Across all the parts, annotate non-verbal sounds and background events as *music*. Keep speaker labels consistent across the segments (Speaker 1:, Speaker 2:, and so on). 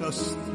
Speaker 1: just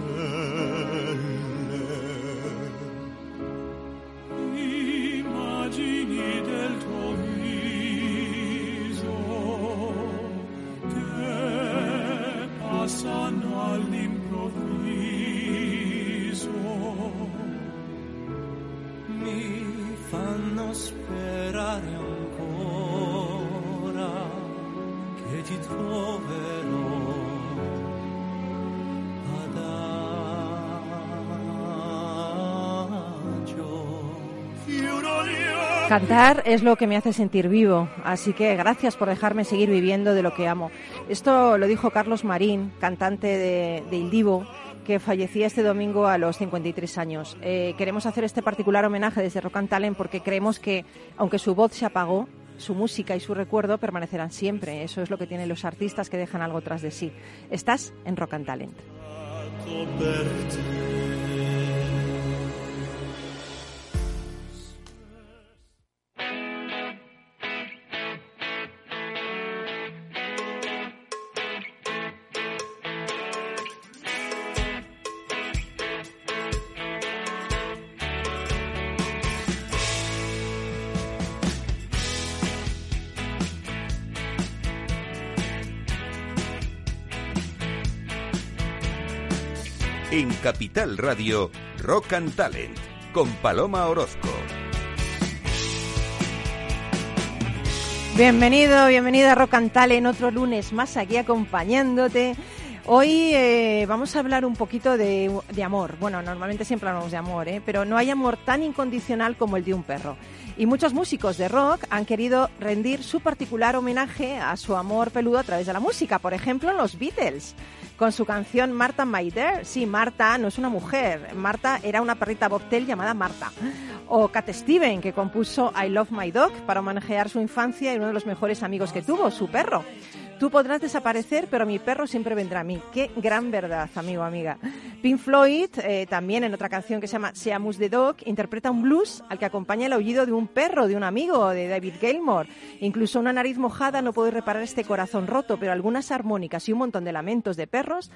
Speaker 2: Cantar es lo que me hace sentir vivo, así que gracias por dejarme seguir viviendo de lo que amo. Esto lo dijo Carlos Marín, cantante de, de Il Divo, que fallecía este domingo a los 53 años. Eh, queremos hacer este particular homenaje desde Rock and Talent porque creemos que, aunque su voz se apagó, su música y su recuerdo permanecerán siempre. Eso es lo que tienen los artistas que dejan algo tras de sí. Estás en Rock and Talent.
Speaker 3: En Capital Radio, Rock and Talent, con Paloma Orozco.
Speaker 2: Bienvenido, bienvenida a Rock and Talent, otro lunes más aquí acompañándote. Hoy eh, vamos a hablar un poquito de, de amor. Bueno, normalmente siempre hablamos de amor, ¿eh? pero no hay amor tan incondicional como el de un perro. Y muchos músicos de rock han querido rendir su particular homenaje a su amor peludo a través de la música. Por ejemplo, los Beatles, con su canción Martha My Dear. Sí, Marta no es una mujer. Marta era una perrita bobtail llamada Marta. O Cat Steven, que compuso I Love My Dog para homenajear su infancia y uno de los mejores amigos que tuvo, su perro. Tú podrás desaparecer, pero mi perro siempre vendrá a mí. Qué gran verdad, amigo, amiga. Pink Floyd, eh, también en otra canción que se llama Seamus the Dog, interpreta un blues al que acompaña el aullido de un perro, de un amigo, de David Gilmour. Incluso una nariz mojada no puede reparar este corazón roto, pero algunas armónicas y un montón de lamentos de perros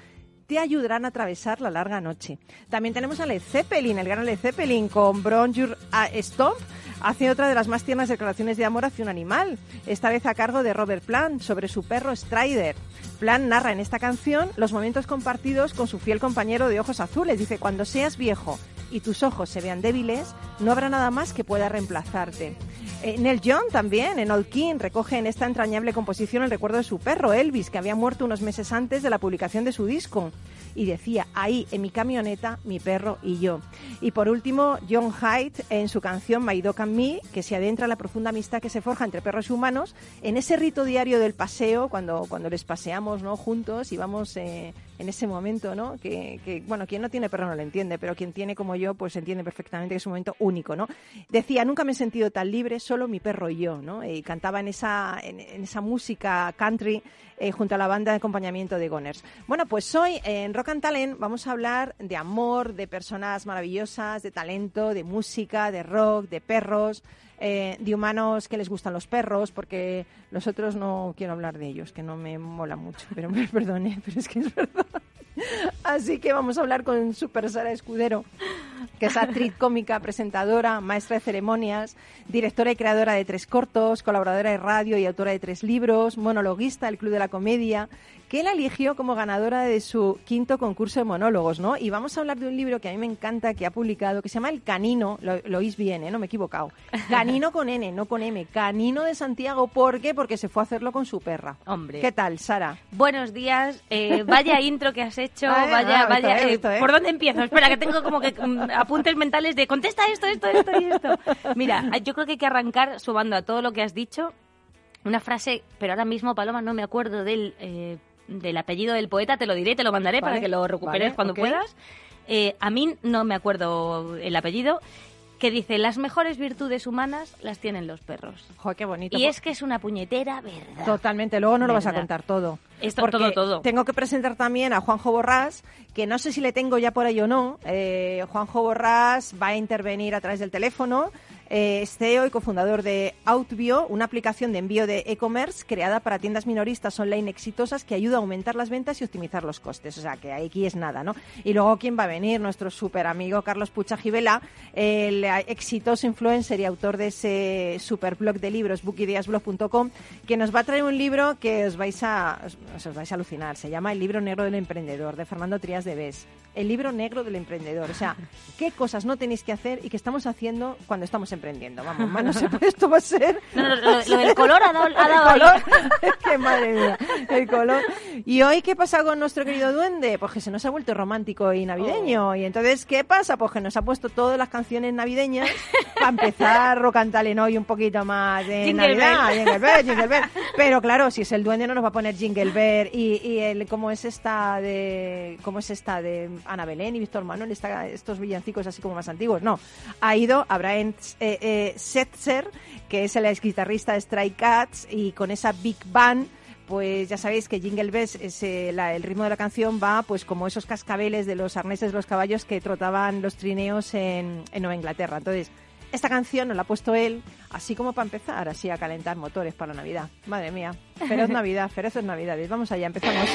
Speaker 2: te ayudarán a atravesar la larga noche. También tenemos a Led Zeppelin, el gran Led Zeppelin, con Bronjur Stomp, hace otra de las más tiernas declaraciones de amor hacia un animal, esta vez a cargo de Robert Plant, sobre su perro Strider. Plant narra en esta canción los momentos compartidos con su fiel compañero de ojos azules. Dice, cuando seas viejo y tus ojos se vean débiles, no habrá nada más que pueda reemplazarte. Neil Young también, en Old King, recoge en esta entrañable composición el recuerdo de su perro, Elvis, que había muerto unos meses antes de la publicación de su disco. Y decía, ahí, en mi camioneta, mi perro y yo. Y por último, John Hyde, en su canción My Dog and Me, que se adentra en la profunda amistad que se forja entre perros y humanos, en ese rito diario del paseo, cuando, cuando les paseamos ¿no? juntos y vamos eh, en ese momento, ¿no? Que, bueno, quien no tiene perro no lo entiende, pero quien tiene como yo, pues entiende perfectamente que es un momento único, ¿no? Decía, nunca me he sentido tan libre, solo mi perro y yo, ¿no? Y cantaba en esa, en esa música country eh, junto a la banda de acompañamiento de Goners. Bueno, pues hoy en Rock and Talent vamos a hablar de amor, de personas maravillosas, de talento, de música, de rock, de perros, eh, de humanos que les gustan los perros, porque los otros no quiero hablar de ellos, que no me mola mucho, pero me *laughs* perdone, pero es que es verdad. Así que vamos a hablar con Super Sara Escudero, que es actriz cómica, presentadora, maestra de ceremonias, directora y creadora de tres cortos, colaboradora de radio y autora de tres libros, monologuista del Club de la Comedia, que la eligió como ganadora de su quinto concurso de monólogos, ¿no? Y vamos a hablar de un libro que a mí me encanta, que ha publicado, que se llama El Canino, lo, lo oís bien, ¿eh? No me he equivocado. *laughs* Canino con N, no con M. Canino de Santiago, ¿por qué? Porque se fue a hacerlo con su perra.
Speaker 4: Hombre.
Speaker 2: ¿Qué tal, Sara?
Speaker 4: Buenos días, eh, *laughs* vaya intro que has hecho,
Speaker 2: Ah,
Speaker 4: vaya,
Speaker 2: ah,
Speaker 4: vaya,
Speaker 2: esto,
Speaker 4: eh,
Speaker 2: esto, ¿eh?
Speaker 4: ¿por dónde empiezo? Espera, que tengo como que mm, apuntes mentales de contesta esto, esto, esto y esto. Mira, yo creo que hay que arrancar subando a todo lo que has dicho una frase, pero ahora mismo, Paloma, no me acuerdo del, eh, del apellido del poeta, te lo diré, te lo mandaré
Speaker 2: Vale,
Speaker 4: para que lo recuperes
Speaker 2: vale,
Speaker 4: cuando puedas. Eh, a mí no me acuerdo el apellido, que dice, las mejores virtudes humanas las tienen los perros.
Speaker 2: Joder, qué bonito.
Speaker 4: Y es que es una puñetera verdad.
Speaker 2: Totalmente, luego no lo vas a contar todo.
Speaker 4: Esto,
Speaker 2: Porque
Speaker 4: todo, todo.
Speaker 2: Tengo que presentar también a Juanjo Borrás, que no sé si le tengo ya por ahí o no. Eh, Juanjo Borrás va a intervenir a través del teléfono. Eh, es CEO y cofundador de Outbio, una aplicación de envío de e-commerce creada para tiendas minoristas online exitosas que ayuda a aumentar las ventas y optimizar los costes. O sea, que aquí es nada, ¿no? Y luego, ¿quién va a venir? Nuestro super amigo Carlos Pucha Gibela, el exitoso influencer y autor de ese super blog de libros, bookideasblog.com, que nos va a traer un libro que os vais a, os, os vais a alucinar. Se llama El libro negro del emprendedor, de Fernando Trías de Bes. El libro negro del emprendedor. O sea, *laughs* qué cosas no tenéis que hacer y que estamos haciendo cuando estamos emprendiendo. Vamos, más no puede, esto va a ser... *laughs*
Speaker 4: No, no, lo, lo del color ha dado, ha dado
Speaker 2: el color. *laughs* Es que madre mía, el color. Y hoy, ¿qué pasa con nuestro querido duende? Pues que se nos ha vuelto romántico y navideño. Y entonces, ¿qué pasa? Pues que nos ha puesto todas las canciones navideñas para empezar Talent hoy un poquito más de
Speaker 4: Jingle
Speaker 2: Navidad.
Speaker 4: Bell.
Speaker 2: Jingle Bell, Jingle Bell. Pero claro, si es el duende no nos va a poner Jingle Bell y, y el, ¿cómo es esta de, cómo es esta de Ana Belén y Víctor Manuel, esta- estos villancicos así como más antiguos? No, ha ido a Brian eh, eh, Setzer, que es el ex guitarrista de Stray Cats y con esa Big Band pues ya sabéis que Jingle Bells, es, eh, la- el ritmo de la canción va pues como esos cascabeles de los arneses de los caballos que trotaban los trineos en, en Nueva Inglaterra. Entonces, esta canción nos la ha puesto él, así como para empezar, así a calentar motores para la Navidad. Madre mía, feroz *laughs* Navidad, feroces Navidades. Vamos allá, empezamos.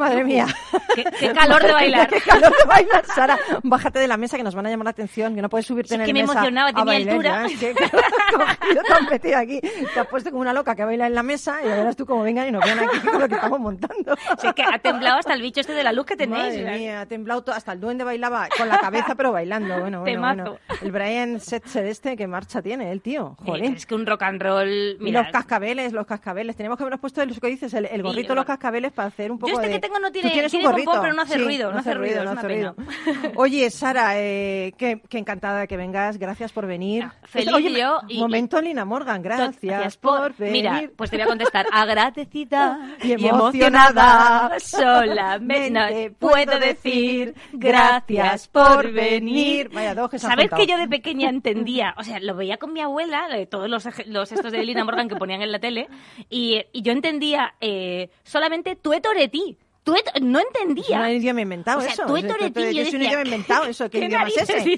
Speaker 2: Madre mía.
Speaker 4: Qué, qué calor de bailar. *laughs*
Speaker 2: Qué calor de bailar, Sara. Bájate de la mesa que nos van a llamar la atención, que no puedes subirte
Speaker 4: Sí,
Speaker 2: en
Speaker 4: que
Speaker 2: el
Speaker 4: me
Speaker 2: mesa
Speaker 4: emocionaba, tenía
Speaker 2: bailar,
Speaker 4: altura.
Speaker 2: que *laughs* cogido tan metido aquí. Te has puesto como una loca que baila en la mesa y ya verás tú cómo vengan y nos vean aquí con lo que estamos montando.
Speaker 4: Sí, que ha temblado hasta el bicho este de la luz que tenéis.
Speaker 2: Madre mía, ha temblado todo, hasta el duende bailaba con la cabeza pero bailando. Bueno, bueno, bueno. El Brian Setzer este, qué marcha tiene el tío.
Speaker 4: Eh,
Speaker 2: Joder.
Speaker 4: Es que un rock and roll.
Speaker 2: Y
Speaker 4: Mira,
Speaker 2: los cascabeles, los cascabeles. Tenemos que habernos puesto lo que dices, el, el gorrito de los cascabeles para hacer un poco
Speaker 4: Yo este
Speaker 2: de...
Speaker 4: que tengo no
Speaker 2: ¿Tú
Speaker 4: tiene-
Speaker 2: un
Speaker 4: pompón,
Speaker 2: gorrito?
Speaker 4: pero no hace
Speaker 2: Sí,
Speaker 4: ruido, no hace ruido,
Speaker 2: no hace ruido. *laughs* Oye, Sara, eh, qué, qué encantada que vengas. Gracias por venir.
Speaker 4: Ah, feliz
Speaker 2: Oye,
Speaker 4: yo y-
Speaker 2: momento, Lina Morgan. Gracias,
Speaker 4: Gracias
Speaker 2: por venir.
Speaker 4: Mira, pues te voy a contestar. *laughs* Agradecida
Speaker 2: Y
Speaker 4: y,
Speaker 2: emocionada.
Speaker 4: Solamente
Speaker 2: mente
Speaker 4: puedo decir gracias por venir.
Speaker 2: Vaya dos que se
Speaker 4: ¿Sabes que yo de pequeña *laughs* entendía? O sea, lo veía con mi abuela, todos los, los estos de Lina Morgan que ponían en la tele, y, y yo entendía eh, solamente tueto ti. Tueto, no
Speaker 2: Es
Speaker 4: entendía.
Speaker 2: un idioma inventado
Speaker 4: O sea,
Speaker 2: eso.
Speaker 4: yo
Speaker 2: un
Speaker 4: decía,
Speaker 2: idioma inventado eso. ¿Qué,
Speaker 4: ¿qué
Speaker 2: idioma es ese?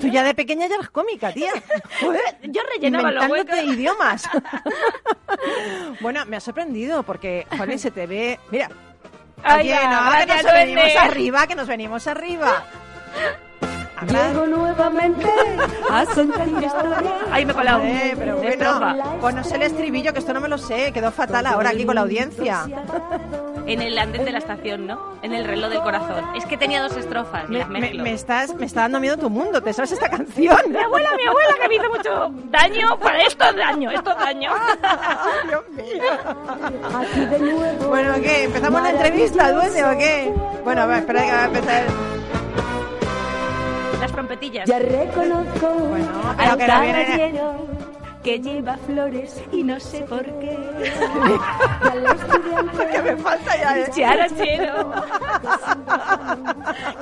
Speaker 2: Tú ya de pequeña ya eras cómica, tía. *laughs* Joder,
Speaker 4: Yo rellenaba los huecos.
Speaker 2: idiomas. *laughs* bueno, me ha sorprendido porque, joder, se te ve... Mira.
Speaker 4: Ay,
Speaker 2: Oye,
Speaker 4: ya,
Speaker 2: no, que nos venimos
Speaker 4: duende.
Speaker 2: arriba, que nos venimos arriba. *laughs*
Speaker 5: Llego nuevamente a sentir historia.
Speaker 4: Ahí me he colado.
Speaker 2: Eh, pero bueno, no sé el estribillo, que esto no me lo sé, quedó fatal ahora aquí con la audiencia.
Speaker 4: En el andén de la estación, ¿no? En el reloj del corazón. Es que tenía dos estrofas y
Speaker 2: Me,
Speaker 4: las
Speaker 2: me- estás, me está dando miedo tu mundo, ¿te sabes esta canción?
Speaker 4: Mi abuela, mi abuela, que me hizo mucho daño. Para esto es daño, esto es daño.
Speaker 2: Dios mío.
Speaker 5: Aquí de nuevo.
Speaker 2: Bueno, ¿qué? ¿Empezamos la entrevista, duende, o qué? Bueno, va, espera que va a empezar.
Speaker 4: Las trompetillas.
Speaker 5: Ya reconozco
Speaker 2: Bueno, pero que no
Speaker 5: que lleva flores y no sé por qué. Y al estudiante
Speaker 2: Que me falta ya, ¿eh? *laughs*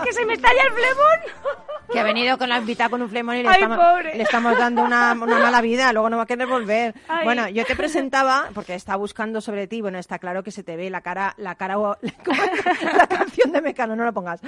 Speaker 4: Que se me estalla el flemón.
Speaker 2: Que ha venido con la invitada con un flemón y le,
Speaker 4: Ay,
Speaker 2: estamos,
Speaker 4: pobre.
Speaker 2: le estamos dando una, una mala vida, luego no va a querer volver.
Speaker 4: Ay.
Speaker 2: Bueno, yo te presentaba, porque estaba buscando sobre ti, bueno, está claro que se te ve la cara, la cara, la canción de Mecano, no lo pongas.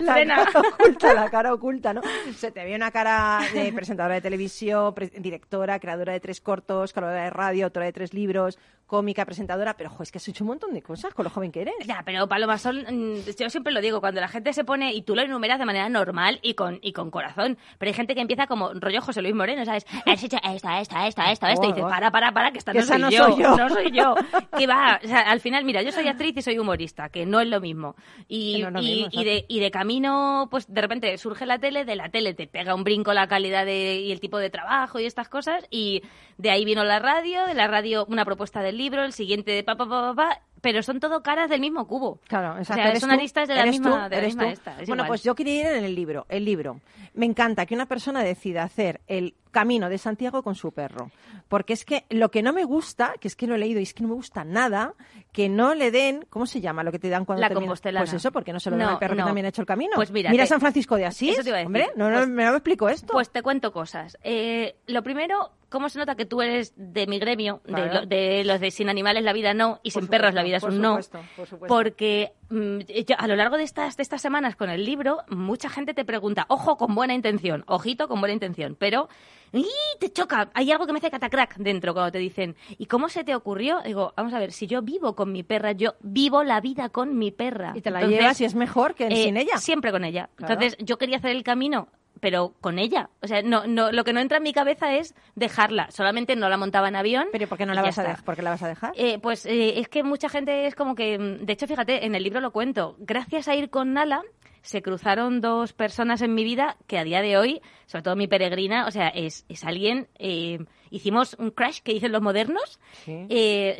Speaker 2: La cara, la oculta, la cara oculta, ¿no? Se te ve una cara de presentadora de televisión, pre- directora, creadora de tres cortos, creadora de radio, autora de tres libros, cómica, presentadora, pero, jo, es que has hecho un montón de cosas con lo joven que eres.
Speaker 4: Ya, pero Paloma, son, mm, yo siempre lo digo, cuando la gente se pone, y tú lo enumeras de manera normal y con, y con corazón, pero hay gente que empieza como rollo José Luis Moreno, ¿sabes? *laughs* Has hecho esto, esto, esto, esto, esto, y dices, para, para, para, que esta no
Speaker 2: esa
Speaker 4: soy,
Speaker 2: no
Speaker 4: yo,
Speaker 2: soy yo.
Speaker 4: no soy yo. *laughs* Que va, o sea, al final, mira, yo soy actriz y soy humorista, que no es lo mismo. Y,
Speaker 2: Que no es lo
Speaker 4: y-
Speaker 2: mismo,
Speaker 4: y de, y de camino, pues de repente surge la tele, de la tele te pega un brinco la calidad de, y el tipo de trabajo y estas cosas, y de ahí vino la radio, de la radio una propuesta del libro, el siguiente de pa, pa, pa, pa, pero son todo caras del mismo cubo.
Speaker 2: Claro,
Speaker 4: O
Speaker 2: exacto.
Speaker 4: sea,
Speaker 2: ¿Eres
Speaker 4: son aristas de la
Speaker 2: ¿Eres
Speaker 4: misma,
Speaker 2: tú?
Speaker 4: de la
Speaker 2: ¿Eres
Speaker 4: misma esta, es
Speaker 2: Bueno,
Speaker 4: igual.
Speaker 2: pues yo quería ir en el libro. El libro. Me encanta que una persona decida hacer el camino de Santiago con su perro. Porque es que lo que no me gusta, que es que lo he leído y es que no me gusta nada, que no le den, ¿cómo se llama lo que te dan cuando
Speaker 4: La compostelana.
Speaker 2: Pues eso, porque no se lo dan
Speaker 4: No,
Speaker 2: al perro que
Speaker 4: no.
Speaker 2: también ha hecho el camino.
Speaker 4: Pues mira,
Speaker 2: Mira
Speaker 4: te-
Speaker 2: San Francisco de Asís.
Speaker 4: Eso te iba a decir.
Speaker 2: Hombre, no, no,
Speaker 4: Pues-
Speaker 2: me lo explico esto.
Speaker 4: Pues te cuento cosas. Eh, lo primero, ¿cómo se nota que tú eres de mi gremio? De, lo- de los de sin animales la vida no y
Speaker 2: Por
Speaker 4: sin perros la
Speaker 2: supuesto,
Speaker 4: vida es un no.
Speaker 2: supuesto, por supuesto.
Speaker 4: Porque mm, yo, a lo largo de estas, de estas semanas con el libro, mucha gente te pregunta, ojo con buena intención, ojito con buena intención, pero ¡y! te choca. Hay algo que me hace catacrack dentro cuando te dicen, ¿y cómo se te ocurrió? Digo, vamos a ver, si yo vivo con mi perra, yo vivo la vida con mi perra.
Speaker 2: y te la
Speaker 4: Entonces,
Speaker 2: llevas y es mejor que
Speaker 4: eh,
Speaker 2: sin ella.
Speaker 4: Siempre con ella.
Speaker 2: Claro.
Speaker 4: Entonces, yo quería hacer el camino, pero con ella. O sea, no, no, lo que no entra en mi cabeza es dejarla. Solamente no la montaba en avión.
Speaker 2: Pero ¿por qué no la vas a
Speaker 4: está.
Speaker 2: dejar? ¿Por qué la vas a dejar?
Speaker 4: Eh, pues eh, es que mucha gente es como que, mm, de hecho, fíjate, en el libro lo cuento. Gracias a ir con Nala, se cruzaron dos personas en mi vida que a día de hoy, sobre todo mi peregrina, o sea, es, es alguien. eh, hicimos un crash que dicen los modernos.
Speaker 2: Sí.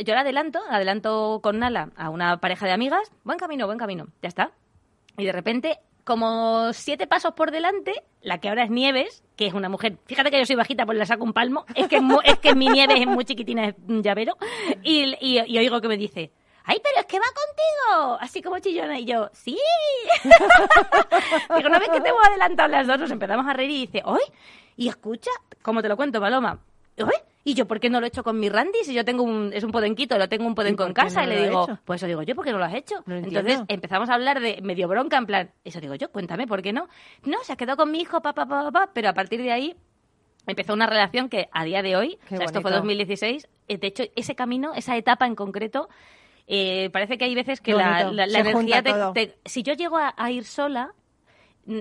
Speaker 4: Yo la adelanto, la adelanto con Nala a una pareja de amigas. Buen camino, buen camino. Ya está. Y de repente, como siete pasos por delante, la que ahora es Nieves, que es una mujer, fíjate que yo soy bajita, pues le saco un palmo, es que, es, que mi Nieves es muy chiquitina, es un llavero, y, y, y oigo que me dice, ¡ay, pero es que va contigo! Así como chillona, y yo, ¡sí! *laughs* Digo, una vez que te hemos adelantado las dos, nos empezamos a reír y dice, ¡ay! Y escucha, como te lo cuento, Paloma, ¡ay! Y yo, ¿por qué no lo he hecho con mi Randy? Si yo tengo un, es un podenquito, lo tengo un podenco
Speaker 2: ¿Y
Speaker 4: en casa,
Speaker 2: no
Speaker 4: y
Speaker 2: lo
Speaker 4: le digo, pues eso digo yo, ¿por qué no lo has hecho?
Speaker 2: No
Speaker 4: Entonces
Speaker 2: entiendo.
Speaker 4: empezamos a hablar de medio bronca, en plan, eso digo yo, cuéntame, ¿por qué no? No, se ha quedado con mi hijo, papá, papá, papá, pero a partir de ahí empezó una relación que a día de hoy, o sea, esto fue
Speaker 2: bonito.
Speaker 4: 2016, eh, de hecho, ese camino, esa etapa en concreto, eh, parece que hay veces que la, energía te, Si yo llego a, a ir sola,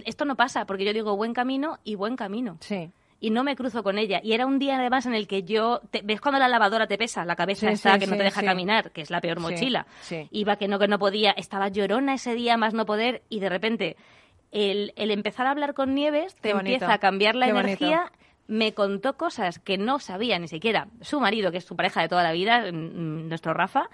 Speaker 4: esto no pasa, porque yo digo buen camino y buen camino.
Speaker 2: Sí.
Speaker 4: Y no me cruzo con ella. Y era un día además en el que yo... te- ¿Ves cuando la lavadora te pesa? La cabeza
Speaker 2: Sí,
Speaker 4: está
Speaker 2: sí,
Speaker 4: que no te deja caminar, que es la peor mochila. Iba que no, que no podía. Estaba llorona ese día, más no poder. Y de repente, el, el empezar a hablar con Nieves te empieza a cambiar la
Speaker 2: qué bonito.
Speaker 4: energía. Me contó cosas que no sabía ni siquiera su marido, que es su pareja de toda la vida, mm, nuestro Rafa.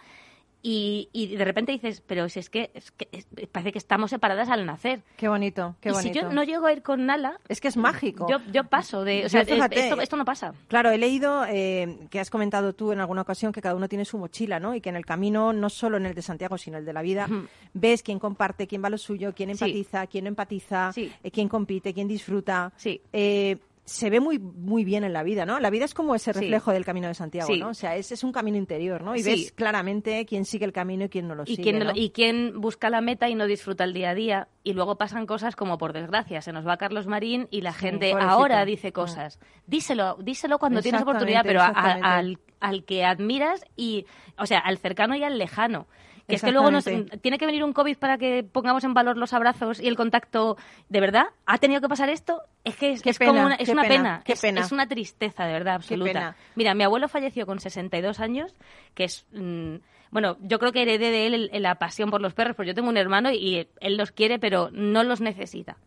Speaker 4: Y, y de repente dices, pero si es que, es que es- parece que estamos separadas al nacer.
Speaker 2: Qué bonito, qué
Speaker 4: y
Speaker 2: bonito.
Speaker 4: si yo no llego a ir con Nala,
Speaker 2: Es que es mágico.
Speaker 4: yo, yo paso de... O sea,
Speaker 2: fíjate,
Speaker 4: esto, esto no pasa.
Speaker 2: Claro, he leído eh, que has comentado tú en alguna ocasión que cada uno tiene su mochila, ¿no? Y que en el camino, no solo en el de Santiago, sino el de la vida, ves quién comparte, quién va lo suyo, quién
Speaker 4: Sí.
Speaker 2: empatiza, quién no empatiza,
Speaker 4: Sí.
Speaker 2: eh, quién compite, quién disfruta.
Speaker 4: Sí.
Speaker 2: Eh, se ve muy muy bien en la vida, ¿no? La vida es como ese
Speaker 4: Sí.
Speaker 2: reflejo del camino de Santiago,
Speaker 4: Sí.
Speaker 2: ¿no? O sea, es, es un camino interior, ¿no? Y
Speaker 4: Sí.
Speaker 2: ves claramente quién sigue el camino y quién no lo
Speaker 4: y
Speaker 2: sigue,
Speaker 4: quién,
Speaker 2: ¿no?
Speaker 4: y quién busca la meta y no disfruta el día a día. Y luego pasan cosas como, por desgracia, se nos va Carlos Marín y la gente ahora dice
Speaker 2: Mm.
Speaker 4: cosas. Díselo, díselo cuando tienes oportunidad, pero a- a-
Speaker 2: exactamente.
Speaker 4: al, al que admiras y, o sea, al cercano y al lejano. Que es que luego nos, tiene que venir un COVID para que pongamos en valor los abrazos y el contacto. ¿De verdad? ¿Ha tenido que pasar esto? Es que es,
Speaker 2: Qué
Speaker 4: es
Speaker 2: pena,
Speaker 4: como una, es una
Speaker 2: pena,
Speaker 4: es,
Speaker 2: pena.
Speaker 4: es una tristeza, de verdad, absoluta. Mira, mi abuelo falleció con 62 años, que es... mm, bueno, yo creo que heredé de él la pasión por los perros, porque yo tengo un hermano y él los quiere, pero no los necesita.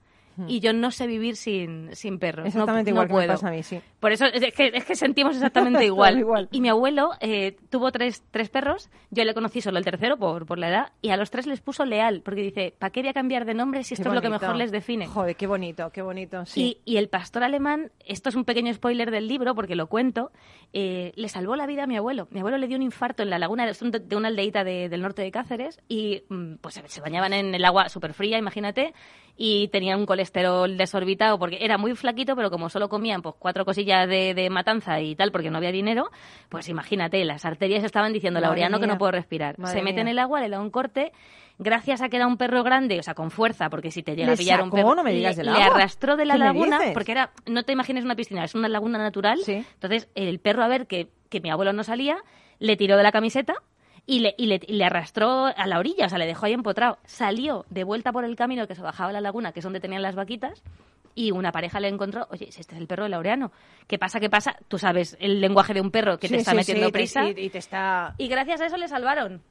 Speaker 4: Y yo no sé vivir sin, sin perros. No-
Speaker 2: Exactamente
Speaker 4: no
Speaker 2: igual que me pasa a mí, sí.
Speaker 4: Por eso es que, es que sentimos exactamente *laughs* igual.
Speaker 2: igual.
Speaker 4: Y mi abuelo eh, tuvo tres, tres perros, yo le conocí solo el tercero por, por la edad, y a los tres les puso leal, porque dice, ¿para qué voy a cambiar de nombre si
Speaker 2: Qué
Speaker 4: esto es lo que mejor les define?
Speaker 2: Joder, qué bonito, qué bonito, sí.
Speaker 4: Y, y el pastor alemán, esto es un pequeño spoiler del libro porque lo cuento, eh, le salvó la vida a mi abuelo. Mi abuelo le dio un infarto en la laguna de, de- una aldeita de- del norte de Cáceres y mm, pues se- se bañaban en el agua súper fría, imagínate, y tenían un colesterol desorbitado porque era muy flaquito, pero como solo comían pues cuatro cosillas de, de matanza y tal porque no había dinero, pues imagínate, las arterias estaban diciendo, Laureano, que no puedo respirar.
Speaker 2: Madre
Speaker 4: se mete en el agua, le da un corte. Gracias a que era un perro grande, o sea, con fuerza, porque si te llega
Speaker 2: ¿Le
Speaker 4: a pillar un perro,
Speaker 2: No me digas
Speaker 4: le- le arrastró de la
Speaker 2: ¿Qué me
Speaker 4: laguna, porque era, no te imagines una piscina, es una laguna natural.
Speaker 2: Sí.
Speaker 4: Entonces, el perro, a ver que, que mi abuelo no salía, le tiró de la camiseta y le, y, le, y le arrastró a la orilla, o sea, le dejó ahí empotrado. Salió de vuelta por el camino que se bajaba a la laguna, que es donde tenían las vaquitas, y una pareja le encontró, oye, si este es el perro de Laureano. ¿Qué pasa? ¿Qué pasa? Tú sabes el lenguaje de un perro que te está
Speaker 2: sí,
Speaker 4: metiendo
Speaker 2: sí,
Speaker 4: prisa.
Speaker 2: Y te está...
Speaker 4: Y gracias a eso le salvaron.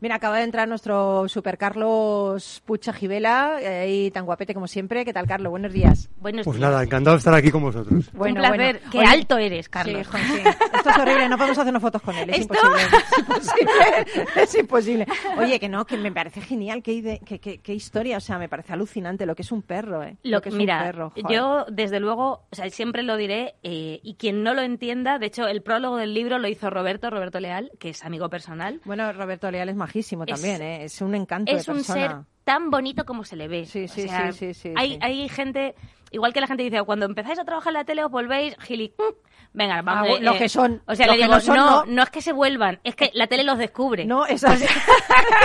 Speaker 2: Mira, acaba de entrar nuestro super Carlos Pucha Givela, eh, ahí tan guapete como siempre. ¿Qué tal, Carlos? Buenos días.
Speaker 4: Buenos
Speaker 6: Pues
Speaker 4: días.
Speaker 6: nada, encantado de estar aquí con vosotros.
Speaker 2: Bueno,
Speaker 4: Un placer.
Speaker 2: bueno.
Speaker 4: Qué
Speaker 2: Oye,
Speaker 4: alto eres, Carlos.
Speaker 2: Sí. Esto es horrible, no podemos hacernos fotos con él, es
Speaker 4: ¿Esto?
Speaker 2: imposible. Es *laughs* imposible, es imposible. Oye, que no, que me parece genial, qué, ide- qué, qué- qué historia, o sea, me parece alucinante lo que es un perro, ¿eh?
Speaker 4: Lo
Speaker 2: que es
Speaker 4: mira,
Speaker 2: un perro. joder.
Speaker 4: yo desde luego, o sea, siempre lo diré, eh, y quien no lo entienda, de hecho, el prólogo del libro lo hizo Roberto, Roberto Leal, que es amigo personal.
Speaker 2: Bueno, Roberto Leal es majísimo
Speaker 4: Es-
Speaker 2: también, ¿eh? Es un encanto
Speaker 4: Es
Speaker 2: de
Speaker 4: un
Speaker 2: persona.
Speaker 4: ser tan bonito como se le ve.
Speaker 2: Sí,
Speaker 4: O
Speaker 2: sí,
Speaker 4: sea,
Speaker 2: sí, sí, sí,
Speaker 4: Hay,
Speaker 2: sí.
Speaker 4: hay gente, igual que la gente dice, cuando empezáis a trabajar en la tele os volvéis gili... Venga, vamos.
Speaker 2: Ah, lo que son.
Speaker 4: O sea, le
Speaker 2: que
Speaker 4: digo,
Speaker 2: no son,
Speaker 4: no,
Speaker 2: no.
Speaker 4: es que se vuelvan, es que la tele los descubre.
Speaker 2: No, es *laughs* así.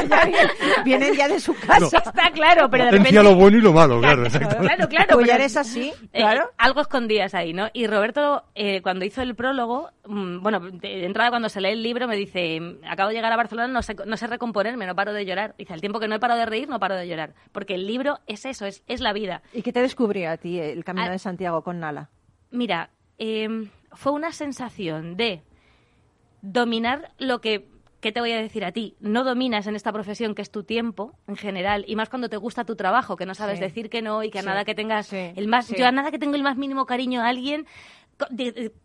Speaker 2: Ya vienen, vienen ya de su casa.
Speaker 4: Está claro, pero de repente...
Speaker 6: lo bueno y lo malo, claro.
Speaker 4: Claro,
Speaker 6: exactamente.
Speaker 4: claro, claro. Pero-
Speaker 2: eres así,
Speaker 4: Eh,
Speaker 2: claro.
Speaker 4: algo escondías ahí, ¿no? Y Roberto, eh, cuando hizo el prólogo, mm, bueno, de, de entrada cuando se lee el libro me dice, mm, acabo de llegar a Barcelona, no sé, no sé recomponerme, no paro de llorar. Dice, al tiempo que no he parado de reír, no paro de llorar. Porque el libro es eso, es, es la vida.
Speaker 2: ¿Y qué te descubrió a ti el Camino
Speaker 4: Ah.
Speaker 2: de Santiago con Nala?
Speaker 4: Mira, eh, fue una sensación de dominar lo que, ¿qué te voy a decir a ti? No dominas en esta profesión que es tu tiempo en general y más cuando te gusta tu trabajo, que no sabes
Speaker 2: Sí.
Speaker 4: decir que no y que a
Speaker 2: Sí.
Speaker 4: nada que tengas
Speaker 2: Sí.
Speaker 4: el más, yo a nada que tengo el más mínimo cariño a alguien.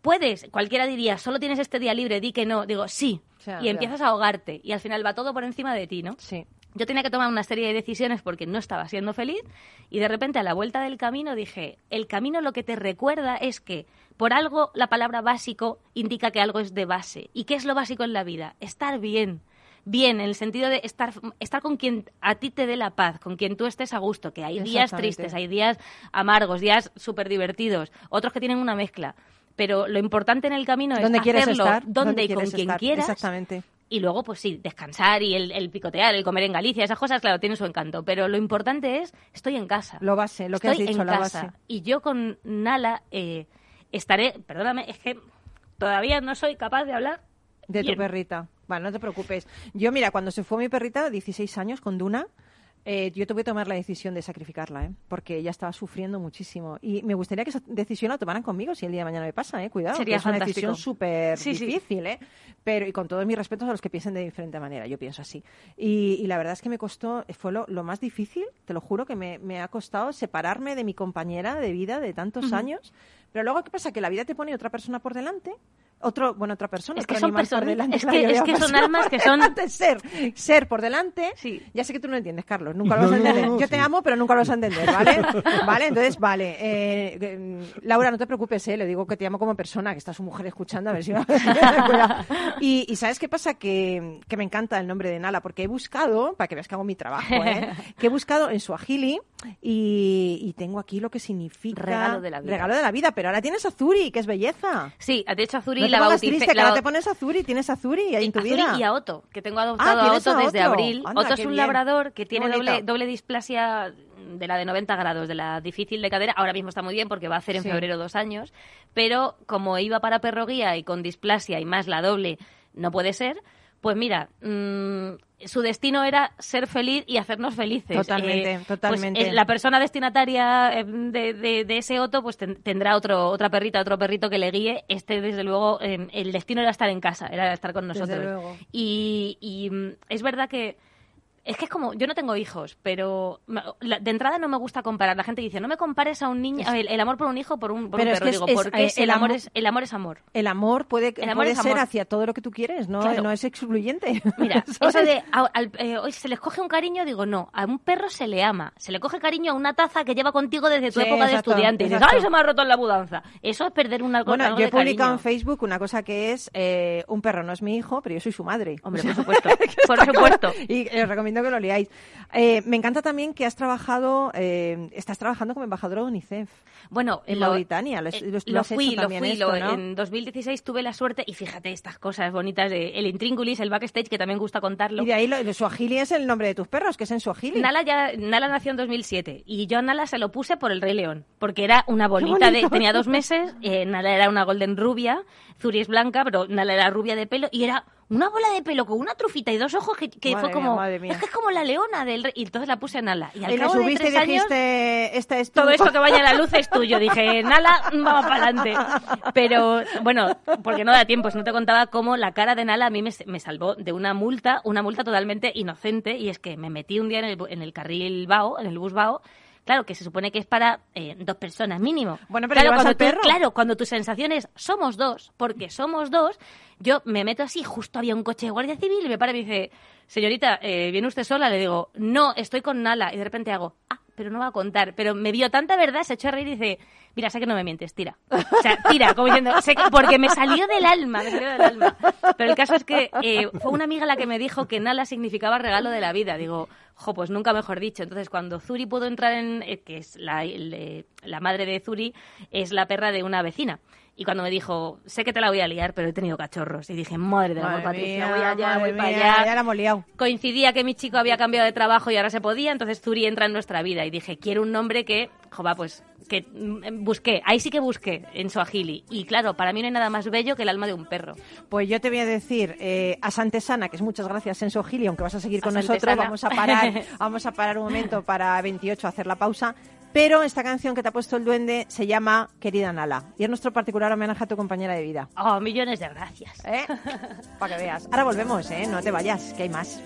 Speaker 4: Puedes, cualquiera diría, solo tienes este día libre, di que no. Digo, sí. Y
Speaker 2: ya.
Speaker 4: empiezas a ahogarte y al final va todo por encima de ti, ¿no?
Speaker 2: Sí.
Speaker 4: Yo tenía que tomar una serie de decisiones porque no estaba siendo feliz y de repente a la vuelta del camino dije, el camino lo que te recuerda es que por algo la palabra básico indica que algo es de base. ¿Y qué es lo básico en la vida? Estar bien. Bien, en el sentido de estar, estar con quien a ti te dé la paz, con quien tú estés a gusto, que hay días tristes, hay días amargos, días súper divertidos, otros que tienen una mezcla. Pero lo importante en el camino es
Speaker 2: ¿Dónde quieres
Speaker 4: hacerlo
Speaker 2: estar?
Speaker 4: donde y con quien
Speaker 2: estar?
Speaker 4: quieras
Speaker 2: Exactamente.
Speaker 4: Y luego, pues sí, descansar y el, el picotear, el comer en Galicia, esas cosas, claro, tienen su encanto. Pero lo importante es, estoy en casa.
Speaker 2: Lo base, lo que has dicho,
Speaker 4: en
Speaker 2: la
Speaker 4: casa.
Speaker 2: base.
Speaker 4: Y yo con Nala eh, estaré, perdóname, es que todavía no soy capaz de hablar.
Speaker 2: De tu perrita. Bueno, no te preocupes. Yo, mira, cuando se fue mi perrita, 16 años, con Duna, eh, yo tuve que tomar la decisión de sacrificarla, ¿eh? porque ella estaba sufriendo muchísimo. Y me gustaría que esa decisión la tomaran conmigo si el día de mañana me pasa, ¿eh? Cuidado,
Speaker 4: Sería
Speaker 2: que es una decisión súper
Speaker 4: Sí, sí.
Speaker 2: difícil, ¿eh? Pero, y con todos mis respetos a los que piensen de diferente manera, yo pienso así. Y, y la verdad es que me costó, fue lo, lo más difícil, te lo juro, que me, me ha costado separarme de mi compañera de vida de tantos años. Pero luego, ¿qué pasa? Que la vida te pone otra persona por delante. Otro, bueno, otra persona,
Speaker 4: Es que
Speaker 2: otro
Speaker 4: son personas-
Speaker 2: delante.
Speaker 4: es
Speaker 2: claro,
Speaker 4: que-
Speaker 2: yo
Speaker 4: es que son almas que *laughs* son-
Speaker 2: ser, ser por delante.
Speaker 4: Sí.
Speaker 2: Ya sé que tú no entiendes, Carlos, nunca lo vas
Speaker 6: No,
Speaker 2: a
Speaker 6: no,
Speaker 2: entender.
Speaker 6: no,
Speaker 2: yo te amo, pero nunca lo vas a entender, ¿vale? *laughs* vale, entonces, vale. Eh, eh, Laura, no te preocupes, ¿eh? le digo que te amo como persona, que está su mujer escuchando, a ver si Cuidado. y, y ¿sabes qué pasa? Que, que me encanta el nombre de Nala, porque he buscado, para que veas que hago mi trabajo, ¿eh? *laughs* que he buscado en su agili y, y tengo aquí lo que significa...
Speaker 4: Regalo de la vida.
Speaker 2: Regalo de la vida, pero ahora tienes Azuri, que es belleza.
Speaker 4: Sí, de hecho Azuri
Speaker 2: no te
Speaker 4: la bauticé.
Speaker 2: triste, que
Speaker 4: la
Speaker 2: ahora
Speaker 4: bau-
Speaker 2: te pones Azuri, tienes Azuri ahí en tu
Speaker 4: Azuri
Speaker 2: vida.
Speaker 4: y a Otto, que tengo adoptado
Speaker 2: Ah,
Speaker 4: a
Speaker 2: tienes
Speaker 4: Otto
Speaker 2: a
Speaker 4: desde
Speaker 2: Otto.
Speaker 4: abril.
Speaker 2: Anda,
Speaker 4: Otto es un
Speaker 2: bien.
Speaker 4: labrador que tiene doble, doble displasia de la de 90 grados, de la difícil de cadera. Ahora mismo está muy bien porque va a hacer en
Speaker 2: Sí.
Speaker 4: febrero dos años. Pero como iba para perro guía y con displasia y más la doble no puede ser, pues mira, mm, su destino era ser feliz y hacernos felices.
Speaker 2: Totalmente,
Speaker 4: Eh, pues,
Speaker 2: totalmente.
Speaker 4: eh, la persona destinataria eh, de, de- de ese Otto pues ten- tendrá otro, otra perrita, otro perrito que le guíe. Este, desde luego, el destino era estar en casa, era estar con
Speaker 2: Desde
Speaker 4: nosotros.
Speaker 2: luego.
Speaker 4: Y, y, mm, es verdad que es que es como, yo no tengo hijos, pero la- de entrada no me gusta comparar. La gente dice, no me compares a un niño, el, el amor por un hijo por un, por
Speaker 2: Pero
Speaker 4: un
Speaker 2: es
Speaker 4: perro.
Speaker 2: que es-
Speaker 4: Digo,
Speaker 2: es,
Speaker 4: porque
Speaker 2: eh,
Speaker 4: es- el, amor
Speaker 2: amor-
Speaker 4: es, el amor es amor.
Speaker 2: El amor puede,
Speaker 4: El amor
Speaker 2: puede
Speaker 4: es
Speaker 2: ser
Speaker 4: amor.
Speaker 2: hacia todo lo que tú quieres, no,
Speaker 4: Claro.
Speaker 2: no es excluyente. *laughs*
Speaker 4: Mira,
Speaker 2: ¿Sabes?
Speaker 4: eso de a- al- eh, hoy se les coge un cariño, digo, no, a un perro se le ama. Se le coge cariño a una taza que lleva contigo desde tu
Speaker 2: Sí,
Speaker 4: época de estudiante. Y dices. ¡ay, se me ha roto en la mudanza! Eso es perder una
Speaker 2: Bueno,
Speaker 4: algo
Speaker 2: yo he publicado en Facebook una cosa que es eh, un perro no es mi hijo, pero yo soy su madre.
Speaker 4: Hombre, por supuesto, *laughs* por supuesto.
Speaker 2: Y os recomiendo que lo leáis. Eh, me encanta también que has trabajado, eh, estás trabajando como embajadora de UNICEF.
Speaker 4: Bueno,
Speaker 2: En
Speaker 4: lo-
Speaker 2: Mauritania, lo-
Speaker 4: eh,
Speaker 2: lo- lo
Speaker 4: lo
Speaker 2: has hecho
Speaker 4: fui, lo
Speaker 2: también
Speaker 4: fui.
Speaker 2: esto,
Speaker 4: lo-
Speaker 2: ¿no?
Speaker 4: En 2016 tuve la suerte, y fíjate estas cosas bonitas de el intríngulis, el backstage, que también gusta contarlo.
Speaker 2: Y de ahí el Suajili es el nombre de tus perros, que es en Suajili.
Speaker 4: Nala ya Nala nació en 2007 y yo a Nala se lo puse por el Rey León porque era una bolita de tenía dos meses eh, Nala era una golden rubia Zuri es blanca pero Nala era rubia de pelo y era una bola de pelo con una trufita y dos ojos que, que fue como
Speaker 2: mía,
Speaker 4: es que es como la leona del rey y entonces la puse a Nala y al
Speaker 2: y
Speaker 4: cabo
Speaker 2: subiste y
Speaker 4: tres
Speaker 2: dijiste, esta es tu-
Speaker 4: todo esto *laughs* que vaya a la luz es tuyo. Dije, Nala, vamos para adelante. Pero, bueno, porque no da tiempo. Si no te contaba cómo la cara de Nala a mí me, me salvó de una multa, una multa totalmente inocente. Y es que me metí un día en el, en el carril BAO, en el bus BAO. Claro, que se supone que es para eh, dos personas mínimo.
Speaker 2: Bueno, pero
Speaker 4: claro, cuando
Speaker 2: al
Speaker 4: tú-
Speaker 2: perro.
Speaker 4: claro, cuando tu sensación es somos dos, porque somos dos, yo me meto así, justo había un coche de guardia civil y me para y me dice, señorita, eh, ¿viene usted sola? Le digo, no, estoy con Nala. Y de repente hago, ah, pero no va a contar. Pero me vio tanta verdad, se echó a reír y dice, mira, sé que no me mientes, tira. O sea, tira, como diciendo, sé que- porque me salió del alma, me salió del alma. Pero el caso es que eh, fue una amiga la que me dijo que Nala significaba regalo de la vida. Digo, jo, pues nunca mejor dicho. Entonces, cuando Zuri pudo entrar en, eh, que es la, el, eh, la madre de Zuri, es la perra de una vecina. Y cuando me dijo, sé que te la voy a liar, pero he tenido cachorros. Y dije, madre de la
Speaker 2: Madre
Speaker 4: Patricia, voy allá, voy para allá.
Speaker 2: ya la hemos liado.
Speaker 4: Coincidía que mi chico había cambiado de trabajo y ahora se podía, entonces Zuri entra en nuestra vida. Y dije, quiero un nombre que, jova, pues, que mm, busqué. Ahí sí que busqué, en Swahili. Y claro, para mí no hay nada más bello que el alma de un perro.
Speaker 2: Pues yo te voy a decir eh, a Santesana, que es muchas gracias en Suajili, aunque vas a seguir con
Speaker 4: A
Speaker 2: nosotros,
Speaker 4: Santesana.
Speaker 2: vamos a parar, *laughs* vamos a parar un momento para 28 a hacer la pausa. Pero esta canción que te ha puesto el duende se llama Querida Nala y es nuestro particular homenaje a tu compañera de vida.
Speaker 4: Oh, millones de gracias.
Speaker 2: ¿Eh? *laughs* Para que veas. Ahora volvemos, ¿eh? No te vayas, que hay más.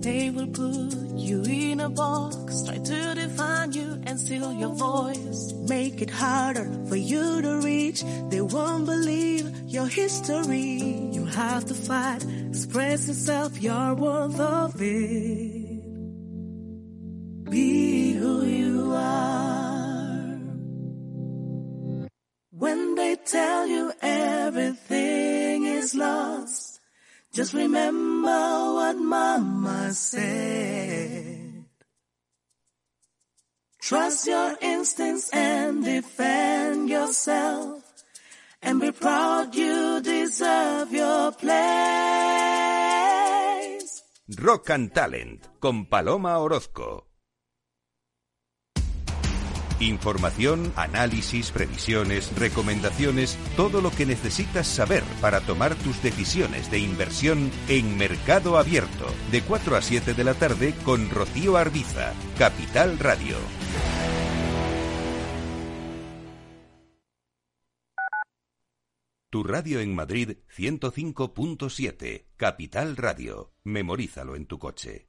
Speaker 6: They will put you in a box, try to define you and steal your voice. Make it harder for you to reach. They won't believe your history. You have to fight, express yourself, you're worth of it. Be who you are. When they tell you everything is lost, just remember what mama said. Trust your instincts and defend yourself. And be proud you deserve your place.
Speaker 3: Rock and Talent con Paloma Orozco. Información, análisis, previsiones, recomendaciones, todo lo que necesitas saber para tomar tus decisiones de inversión en Mercado Abierto, de 4 a 7 de la tarde con Rocío Arbiza, Capital Radio. Tu radio en Madrid 105.7, Capital Radio. Memorízalo en tu coche.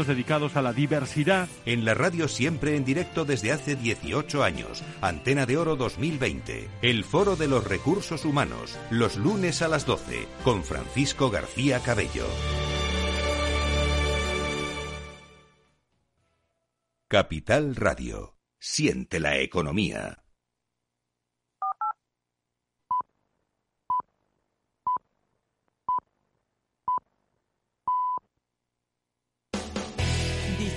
Speaker 7: dedicados a la diversidad.
Speaker 3: En la radio siempre en directo desde hace 18 años. Antena de Oro 2020. El Foro de los Recursos Humanos. Los lunes a las 12. Con Francisco García Cabello. Capital Radio. Siente la economía.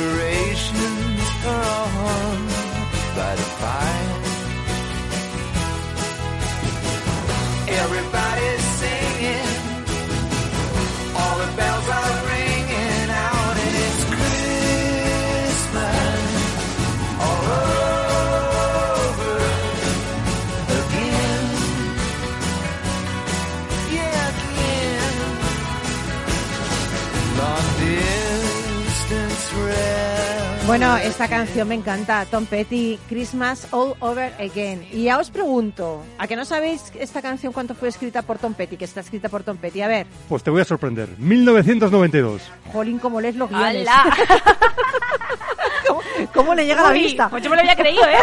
Speaker 8: Decorations are on
Speaker 2: Bueno, esta canción me encanta, Tom Petty, Christmas All Over Again. Y ya os pregunto, ¿a que no sabéis esta canción cuánto fue escrita por Tom Petty? Que está escrita por Tom Petty. A ver,
Speaker 7: Pues te voy a sorprender. 1992.
Speaker 2: jolín, cómo lees los guiones.
Speaker 4: ¡Hala! *laughs*
Speaker 2: ¿Cómo, cómo le llega a la
Speaker 4: Uy,
Speaker 2: vista?
Speaker 4: Pues yo me lo había creído, ¿eh?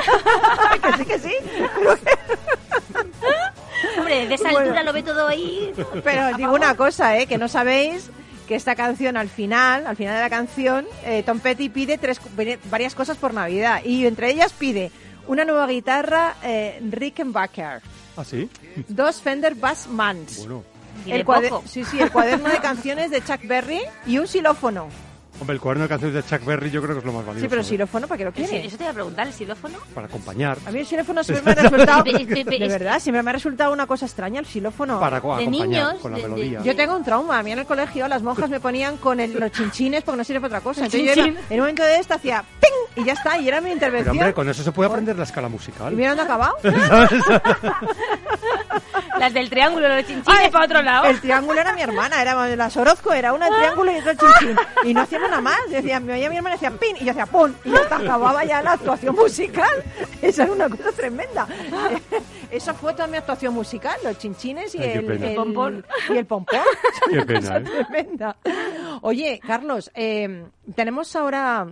Speaker 4: *laughs*
Speaker 2: que sí, que sí. *laughs*
Speaker 4: Hombre, de esa
Speaker 2: Bueno.
Speaker 4: altura lo ve todo ahí.
Speaker 2: Pero digo una cosa, ¿eh? Que no sabéis que esta canción al final, al final de la canción, eh, Tom Petty pide tres, varias cosas por Navidad. Y entre ellas pide una nueva guitarra eh, Rickenbacker,
Speaker 7: ¿Ah, sí?
Speaker 2: dos Fender Bass Mans,
Speaker 7: Bueno.
Speaker 2: El, sí, sí, el cuaderno de canciones de Chuck Berry y un xilófono.
Speaker 7: Hombre, el cuaderno de canciones de Chuck Berry yo creo que es lo más valioso.
Speaker 2: Sí, pero
Speaker 7: ¿eh?
Speaker 2: xilófono, ¿para qué lo
Speaker 4: ¿En serio?
Speaker 2: quiere?
Speaker 4: Eso te iba a preguntar, ¿el xilófono?
Speaker 7: Para acompañar.
Speaker 2: A mí el xilófono siempre me ha *laughs* resultado... De verdad, siempre me ha resultado una cosa extraña el xilófono.
Speaker 7: Para co-
Speaker 4: de
Speaker 7: acompañar
Speaker 4: niños,
Speaker 7: con la
Speaker 4: de- de-
Speaker 7: melodía.
Speaker 2: Yo tengo un trauma. A mí en el colegio las monjas me ponían con el- los chinchines porque no sirve para otra cosa. Entonces yo en un momento de esto hacía ¡ping! Y ya está, y era mi
Speaker 7: Pero
Speaker 2: intervención.
Speaker 7: hombre, con eso se puede aprender la escala musical.
Speaker 2: ¿Y mira dónde ha acabado? *laughs*
Speaker 4: Las del triángulo, los chinchines
Speaker 2: Ay,
Speaker 4: para otro lado.
Speaker 2: El triángulo era mi hermana, era la Sorozco, era una el triángulo y otra el chinchín. Y no hacíamos nada más. Yo decía, me oía mi hermana y decía ¡pin! Y yo hacía ¡pum! Y ya acababa ya la actuación musical. Esa era una cosa tremenda. Esa fue toda mi actuación musical, los chinchines y
Speaker 7: Ay,
Speaker 2: el, el-
Speaker 4: Pompón.
Speaker 2: Y el pompón.
Speaker 7: Qué
Speaker 2: Una
Speaker 7: pena,
Speaker 2: cosa
Speaker 7: ¿eh?
Speaker 2: tremenda. Oye, Carlos, eh, tenemos ahora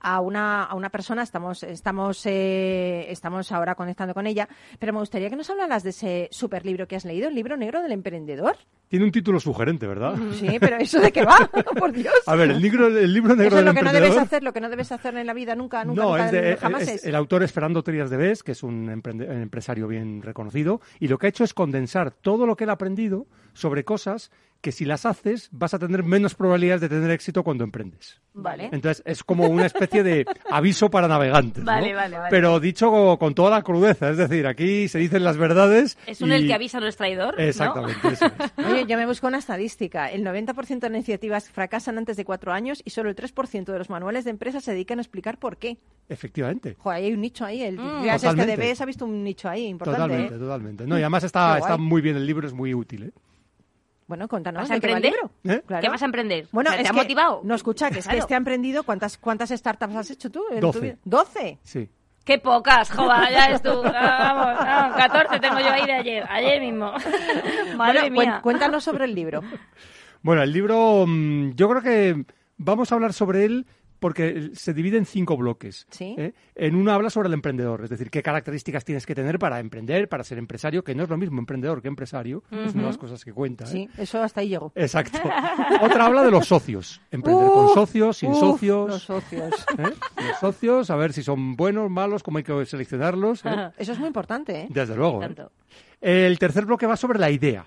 Speaker 2: a una, a una persona, estamos, estamos, eh, estamos ahora conectando con ella, pero me gustaría que nos hablaras de ese super libro que has leído, el libro negro del emprendedor.
Speaker 7: Tiene un título sugerente, ¿verdad?
Speaker 2: Sí, *laughs* pero ¿eso de qué va? *laughs* Por Dios.
Speaker 7: A ver, el libro, el libro negro
Speaker 2: Eso es
Speaker 7: del
Speaker 2: lo que no debes hacer, lo que no debes hacer en la vida nunca, nunca,
Speaker 7: No,
Speaker 2: nunca,
Speaker 7: es de,
Speaker 2: jamás
Speaker 7: es-
Speaker 2: es.
Speaker 7: el autor es Fernando Trías de Bes, que es un empresario bien reconocido, y lo que ha hecho es condensar todo lo que él ha aprendido sobre cosas que si las haces vas a tener menos probabilidades de tener éxito cuando emprendes.
Speaker 2: Vale.
Speaker 7: Entonces es como una especie de *laughs* aviso para navegantes. ¿no?
Speaker 4: Vale, vale, vale.
Speaker 7: Pero dicho co- con toda la crudeza, es decir, aquí se dicen las verdades.
Speaker 4: Es un
Speaker 7: y-
Speaker 4: el que avisa no es traidor. ¿no?
Speaker 7: Exactamente, eso es. *laughs*
Speaker 2: Oye, yo me busco una estadística. El 90% de iniciativas fracasan antes de cuatro años y solo el 3% de los manuales de empresas se dedican a explicar por qué.
Speaker 7: Efectivamente.
Speaker 2: Joder, ahí hay un nicho ahí. El
Speaker 4: Mm.
Speaker 2: gracias que
Speaker 7: Totalmente.
Speaker 2: debes ha visto un nicho ahí importante.
Speaker 7: Totalmente,
Speaker 2: ¿eh?
Speaker 7: totalmente. No, y además está, está muy bien el libro, es muy útil. ¿eh?
Speaker 2: Bueno, contanos.
Speaker 4: ¿Vas a
Speaker 2: ¿de qué va el
Speaker 4: emprender?
Speaker 2: libro?
Speaker 7: ¿Eh?
Speaker 2: Claro.
Speaker 4: ¿Qué vas a emprender?
Speaker 2: Bueno,
Speaker 4: O sea, ¿te
Speaker 2: es
Speaker 4: ha
Speaker 2: que-
Speaker 4: motivado?
Speaker 2: No, escucha, que es que
Speaker 4: Claro.
Speaker 2: este ha emprendido. ¿Cuántas, ¿Cuántas startups has hecho tú? en tu
Speaker 7: Doce.
Speaker 2: vida? ¿Doce?
Speaker 7: Sí.
Speaker 4: Qué pocas, joder, ya es tú. Ah, Vamos, 14 tengo yo ahí de ayer, ayer mismo. *laughs* Madre
Speaker 2: Bueno,
Speaker 4: mía.
Speaker 2: cuéntanos sobre el libro.
Speaker 7: Bueno, el libro, mm, yo creo que vamos a hablar sobre él porque se divide en cinco bloques.
Speaker 2: Sí.
Speaker 7: ¿eh? En uno habla sobre el emprendedor, es decir, qué características tienes que tener para emprender, para ser empresario, que no es lo mismo emprendedor que empresario, es una de las cosas que cuenta. ¿eh?
Speaker 2: Sí, eso hasta ahí llegó.
Speaker 7: Exacto. *laughs* Otra habla de los socios, emprender con socios, sin socios.
Speaker 2: Los socios.
Speaker 7: ¿eh? Los socios, a ver si son buenos, malos, cómo hay que seleccionarlos.
Speaker 2: Eso es muy importante, ¿eh?
Speaker 7: Desde luego. El tercer bloque va sobre la idea.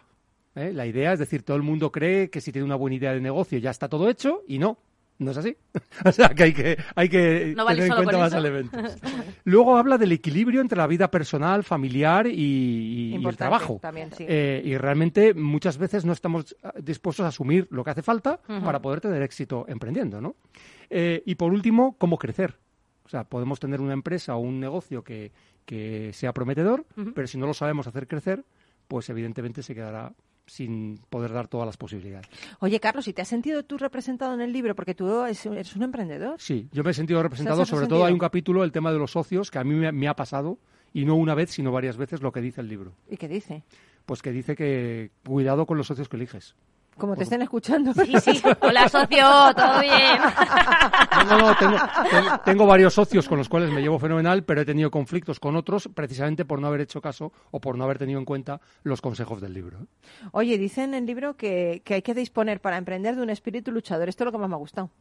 Speaker 7: La idea, es decir, todo el mundo cree que si tiene una buena idea de negocio ya está todo hecho y no. No es así. *laughs* o sea, que hay que, hay que
Speaker 4: No vale
Speaker 7: tener en cuenta más
Speaker 4: eso.
Speaker 7: elementos. *laughs* Luego habla del equilibrio entre la vida personal, familiar y, y el trabajo.
Speaker 2: también, sí.
Speaker 7: Eh, y realmente muchas veces no estamos ah, dispuestos a asumir lo que hace falta para poder tener éxito emprendiendo, ¿no? Eh, y por último, cómo crecer. O sea, podemos tener una empresa o un negocio que, que sea prometedor, pero si no lo sabemos hacer crecer, pues evidentemente se quedará sin poder dar todas las posibilidades.
Speaker 2: Oye, Carlos, ¿y te has sentido tú representado en el libro? Porque tú eres, un emprendedor.
Speaker 7: Sí, yo me he sentido representado,
Speaker 2: ¿Te has
Speaker 7: sobre todo hay un capítulo, el tema de los socios, que a mí me, me ha pasado, y no una vez, sino varias veces, lo que dice el libro.
Speaker 2: ¿Y qué dice?
Speaker 7: Pues que dice que cuidado con los socios que eliges.
Speaker 2: Como te estén escuchando.
Speaker 4: Sí, sí. Hola, socio, ¿todo bien?
Speaker 7: No, *laughs* no, no, tengo, tengo- tengo varios socios con los cuales me llevo fenomenal, pero he tenido conflictos con otros precisamente por no haber hecho caso o por no haber tenido en cuenta los consejos del libro.
Speaker 2: Oye, dice en el libro que, que hay que disponer para emprender de un espíritu luchador. Esto es lo que más me ha gustado.